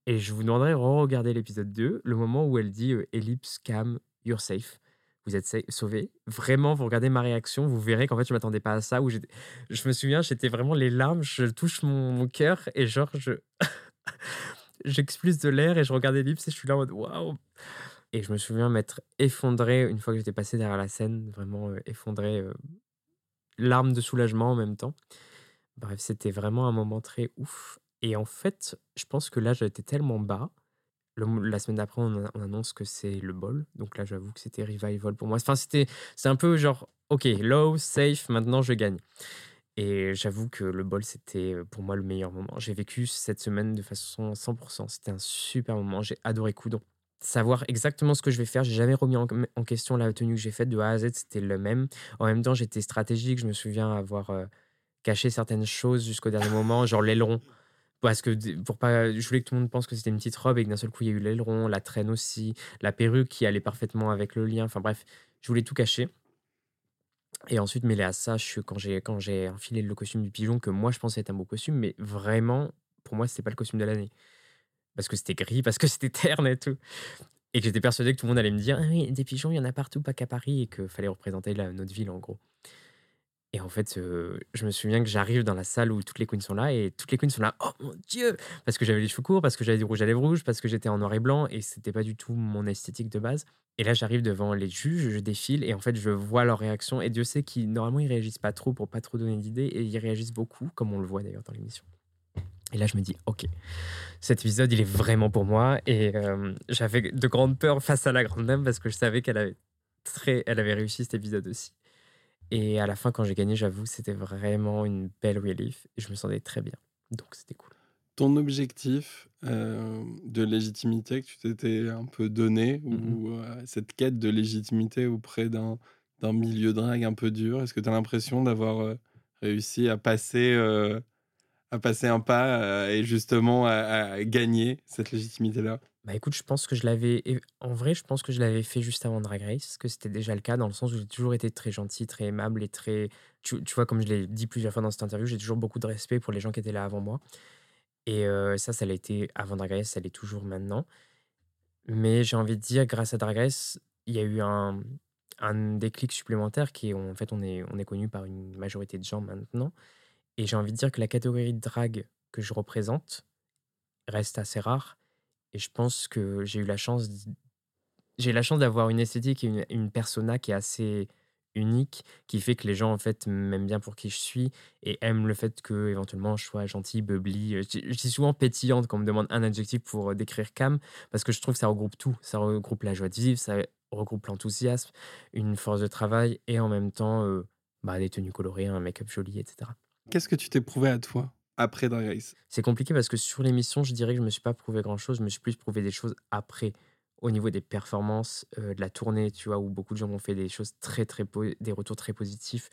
Et je vous demanderai de re-regarder l'épisode 2, le moment où elle dit, heu: «Ellipse, Cam, you're safe». Vous êtes sa sauvés. Vraiment, vous regardez ma réaction, vous verrez qu'en fait, je m'attendais pas à ça, où je me souviens, j'étais vraiment les larmes, je touche mon mon cœur et genre je j'expulse de l'air et je regarde Ellipse et je suis là en mode: «Waouh!» Et je me souviens m'être effondré une fois que j'étais passé derrière la scène, vraiment, heu, effondré, heu, larmes de soulagement en même temps. Bref, c'était vraiment un moment très ouf et en fait, je pense que là, j'étais tellement bas, la semaine d'après, on annonce que c'est le bol, donc là, j'avoue que c'était revival pour moi. Enfin, c'était c'est un peu genre: «OK, low, safe, maintenant je gagne» et j'avoue que le bol, c'était, heu, pour moi, le meilleur moment. J'ai vécu cette semaine de façon 100% C'était un super moment, j'ai adoré Coudon. Savoir exactement ce que je vais faire, j'ai jamais remis en question la tenue que j'ai faite de A à Z, c'était le même. En même temps, j'étais stratégique, je me souviens avoir, caché certaines choses jusqu'au dernier moment, genre l'aileron, parce que pour pas je voulais que tout le monde pense que c'était une petite robe et que d'un seul coup, il y a eu l'aileron, la traîne aussi, la perruque qui allait parfaitement avec le lien, enfin bref, je voulais tout cacher et ensuite mêlé à ça, je quand j'ai quand j'ai enfilé le costume du pigeon que moi, je pensais être un beau costume, mais vraiment, pour moi, c'était pas le costume de l'année. Parce que c'était gris, parce que c'était terne et tout. Et que j'étais persuadé que tout le monde allait me dire: «Ah oui, des pigeons, il y en a partout, pas qu'à Paris» et qu'il fallait représenter la notre ville, en gros. Et en fait, heu, je me souviens que j'arrive dans la salle où toutes les queens sont là et toutes les queens sont là: «Oh mon Dieu!» parce que j'avais les cheveux courts, parce que j'avais du rouge à lèvres rouge, parce que j'étais en noir et blanc et c'était pas du tout mon esthétique de base. Et là, j'arrive devant les juges, je défile et en fait, je vois leurs réactions et Dieu sait qu'ils normalement, ils réagissent pas trop pour pas trop donner d'idées et ils réagissent beaucoup, comme on le voit d'ailleurs dans l'émission et là, je me dis: «OK, cet épisode, il est vraiment pour moi» et hem, j'avais de grandes peurs face à la grande dame parce que je savais qu'elle avait très elle avait réussi cet épisode aussi. Et à la fin, quand j'ai gagné, j'avoue, c'était vraiment une belle relief et je me sentais très bien, donc c'était cool. Ton objectif, heu, de légitimité que tu t'étais un peu donné ou, heu, cette quête de légitimité auprès d'un d'un milieu drague un peu dur, est-ce que tu as l'impression d'avoir, réussi à passer, à passer un pas, heu et justement à gagner cette légitimité-là? Bah, écoute, je pense que je l'avais en vrai, je pense que je l'avais fait juste avant Drag Race, que c'était déjà le cas dans le sens où j'ai toujours été très gentil, très aimable et très tu vois, comme je l'ai dit plusieurs fois dans cette interview, j'ai toujours beaucoup de respect pour les gens qui étaient là avant moi et heu, ça, ça l'a été avant Drag Race, ça l'est toujours maintenant. Mais j'ai envie de dire, grâce à Drag Race, il y a eu un un déclic supplémentaire qui est en fait, on est on est connu par une majorité de gens maintenant et j'ai envie de dire que la catégorie de drague que je représente reste assez rare et je pense que j'ai eu la chance d'avoir une esthétique et une persona qui est assez unique, qui fait que les gens, en fait, m'aiment bien pour qui je suis et aiment le fait qu'éventuellement je sois gentille, bubbly, heu, je dis souvent pétillante quand on me demande un adjectif pour, heu, décrire Cam parce que je trouve que ça regroupe tout. Ça regroupe la joie de vivre, ça regroupe l'enthousiasme, une force de travail et en même temps euh, bah, des tenues colorées, un make-up joli, etc. Qu'est-ce que tu t'es prouvé à toi après Drag Race? C'est compliqué parce que sur l'émission, je dirais que je me suis pas prouvé grand-chose, je me suis plus prouvé des choses après au niveau des performances, euh, de la tournée, tu vois, où beaucoup de gens m'ont fait des choses très, très, des retours très positifs,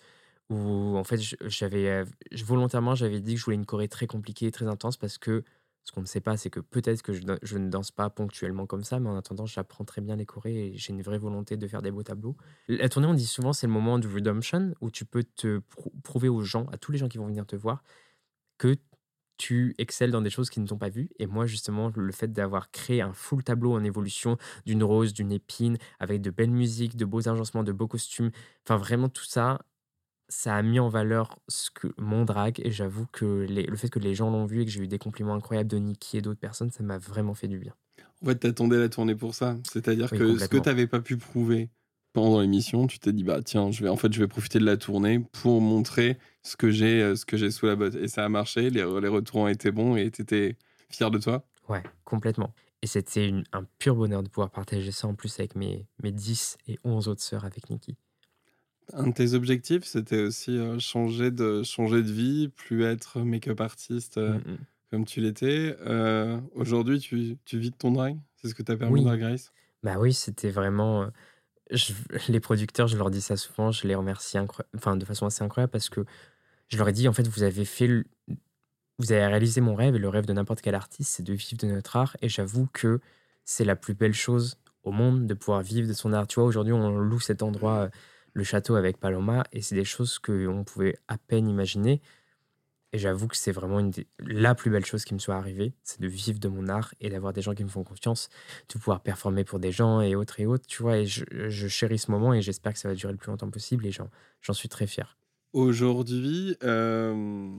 où en fait, j'avais, euh, volontairement, j'avais dit que je voulais une choré très compliquée, très intense, parce que ce qu'on ne sait pas, c'est que peut-être que je, ne danse pas ponctuellement comme ça, mais en attendant, j'apprends très bien les chorés et j'ai une vraie volonté de faire des beaux tableaux. La tournée, on dit souvent, c'est le moment du redemption, où tu peux te prouver aux gens, à tous les gens qui vont venir te voir, que tu excelles dans des choses qui ne t'ont pas vues. Et moi, justement, le fait d'avoir créé un full tableau en évolution d'une rose, d'une épine, avec de belles musiques, de beaux agencements, de beaux costumes, enfin vraiment tout ça, ça a mis en valeur ce que mon drag. Et j'avoue que le fait que les gens l'ont vu et que j'ai eu des compliments incroyables de Nikki et d'autres personnes, ça m'a vraiment fait du bien. En fait, t'attendais la tournée pour ça. C'est-à-dire que ce que t'avais pas pu prouver pendant l'émission, tu t'es dit bah tiens, je vais en fait je vais profiter de la tournée pour montrer ce que j'ai euh, ce que j'ai sous la botte et ça a marché, les, les retours ont été bons et tu étais fier de toi Ouais, complètement. Et c'était un pur bonheur de pouvoir partager ça en plus avec mes, mes 10 et 11 autres sœurs avec Nikki. Un de tes objectifs, c'était aussi euh, changer, de, changer de vie, plus être make-up artiste euh, mm, mm. comme tu l'étais. Aujourd'hui, tu, tu vis de ton drag C'est ce que tu as permis oui. Drag Race Bah oui, c'était vraiment les producteurs, je leur dis ça souvent, je les remercie enfin, de façon assez incroyable parce que je leur ai dit, en fait, vous avez fait, vous avez réalisé mon rêve et le rêve de n'importe quel artiste, c'est de vivre de notre art. Et j'avoue que c'est la plus belle chose au monde de pouvoir vivre de son art. Tu vois, aujourd'hui, on loue cet endroit, le château avec Paloma, et c'est des choses qu'on pouvait à peine imaginer. Et j'avoue que c'est vraiment une la plus belle chose qui me soit arrivée, c'est de vivre de mon art et d'avoir des gens qui me font confiance, de pouvoir performer pour des gens et autres et autres, tu vois. Et je, chéris ce moment et j'espère que ça va durer le plus longtemps possible et j'en suis très fier. Aujourd'hui, euh,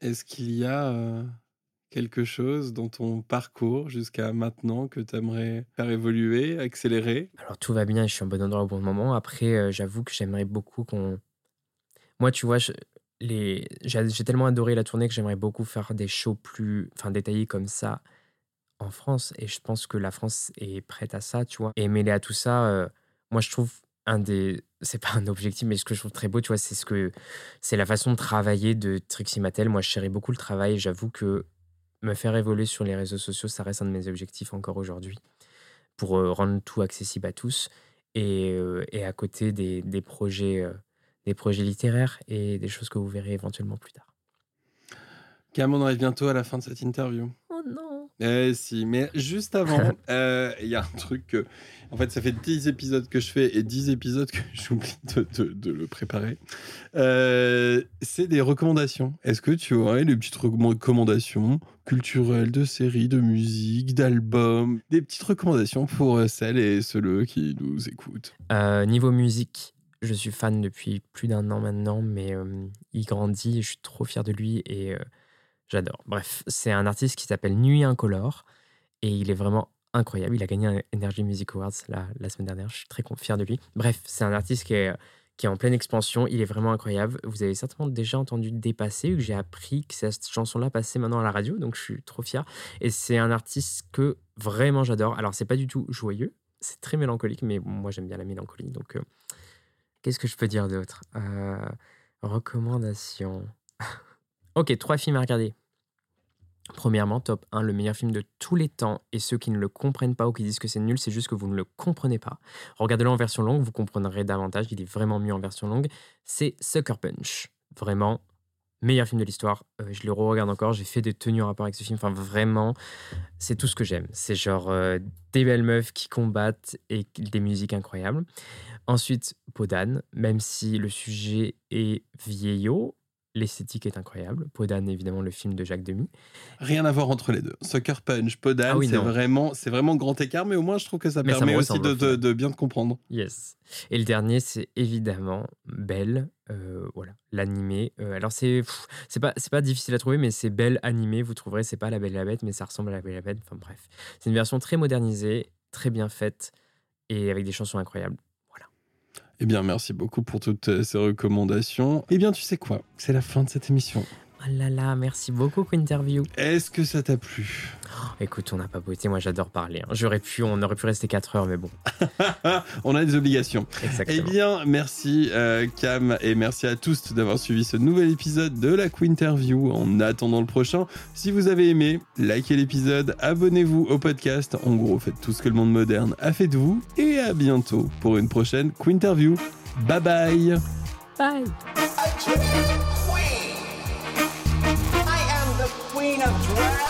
est-ce qu'il y a euh, quelque chose dans ton parcours jusqu'à maintenant que tu aimerais faire évoluer, accélérer? Alors tout va bien je suis en bon endroit au bon moment. Après, euh, j'avoue que j'aimerais beaucoup qu'on... Moi, tu vois, les j'ai tellement adoré la tournée que j'aimerais beaucoup faire des shows plus enfin détaillés comme ça en France et je pense que la France est prête à ça, tu vois? Et mêlé à tout ça, euh, moi je trouve un des c'est pas un objectif, mais ce que je trouve très beau, tu vois, c'est ce que c'est la façon de travailler de Trixie Mattel. Moi, je chéris beaucoup le travail. J'avoue que me faire évoluer sur les réseaux sociaux, ça reste un de mes objectifs encore aujourd'hui pour, euh, rendre tout accessible à tous et euh, à côté projets, des projets littéraires et des choses que vous verrez éventuellement plus tard. Cam, on arrive bientôt à la fin de cette interview. Oh non Eh si, mais juste avant, euh, il y a un truc que... En fait, ça fait 10 épisodes que je fais et 10 épisodes que j'oublie de, le préparer. Euh, c'est des recommandations. Est-ce que tu aurais des petites recommandations culturelles, de séries, de musique, d'albums Des petites recommandations pour euh, celles et ceux qui nous écoutent? Niveau musique, je suis fan depuis plus d'un an maintenant, mais il grandit, je suis trop fier de lui et j'adore. Bref, c'est un artiste qui s'appelle Nuit Incolore et il est vraiment incroyable. Il a gagné un Energy Music Awards la, semaine dernière, je suis très fier de lui. Bref, c'est un artiste qui est, qui est en pleine expansion, il est vraiment incroyable. Vous avez certainement déjà entendu Dépasser, que j'ai appris que cette chanson-là passait maintenant à la radio, donc je suis trop fier. Et c'est un artiste que vraiment j'adore. Alors, c'est pas du tout joyeux, c'est très mélancolique, mais moi j'aime bien la mélancolie, donc Qu'est-ce que je peux dire d'autre? Euh, Recommandations. ok, trois films à regarder. Premièrement, top 1, le meilleur film de tous les temps. Et ceux qui ne le comprennent pas ou qui disent que c'est nul, c'est juste que vous ne le comprenez pas. Regardez-le en version longue, vous comprendrez davantage. Il est vraiment mieux en version longue. C'est Sucker Punch. Vraiment, meilleur film de l'histoire. Euh, je le re-regarde encore. J'ai fait des tenues en rapport avec ce film. Enfin, vraiment, c'est tout ce que j'aime. C'est genre euh, des belles meufs qui combattent et des musiques incroyables. Ensuite, Podane, même si le sujet est vieillot, l'esthétique est incroyable. Podane, évidemment, le film de Jacques Demy. Rien à voir entre les deux. Sucker Punch, Podane, ah c'est vraiment, c'est vraiment grand écart, mais au moins je trouve que ça permet aussi de, bien te comprendre. Yes. Et le dernier, c'est évidemment Belle, euh, voilà, l'animé. Euh, alors c'est, c'est pas, c'est pas difficile à trouver, mais c'est Belle animé. Vous trouverez, c'est pas La Belle et la Bête, mais ça ressemble à La Belle et la Bête. Enfin bref, c'est une version très modernisée, très bien faite et avec des chansons incroyables. Eh bien, merci beaucoup pour toutes ces recommandations. Eh bien, tu sais quoi? C'est la fin de cette émission. Oh là là, merci beaucoup, Interview. Est-ce que ça t'a plu? Écoute, on n'a pas beauté, moi j'adore parler. hein. J'aurais pu, on aurait pu rester 4 heures, mais bon. On a des obligations. Exactement. Eh bien, merci euh, Cam et merci à tous d'avoir suivi ce nouvel épisode de la Quinterview. En attendant le prochain, si vous avez aimé, likez l'épisode, abonnez-vous au podcast. En gros, faites tout ce que le monde moderne a fait de vous. Et à bientôt pour une prochaine Quinterview. Bye bye Bye. Queen of drag.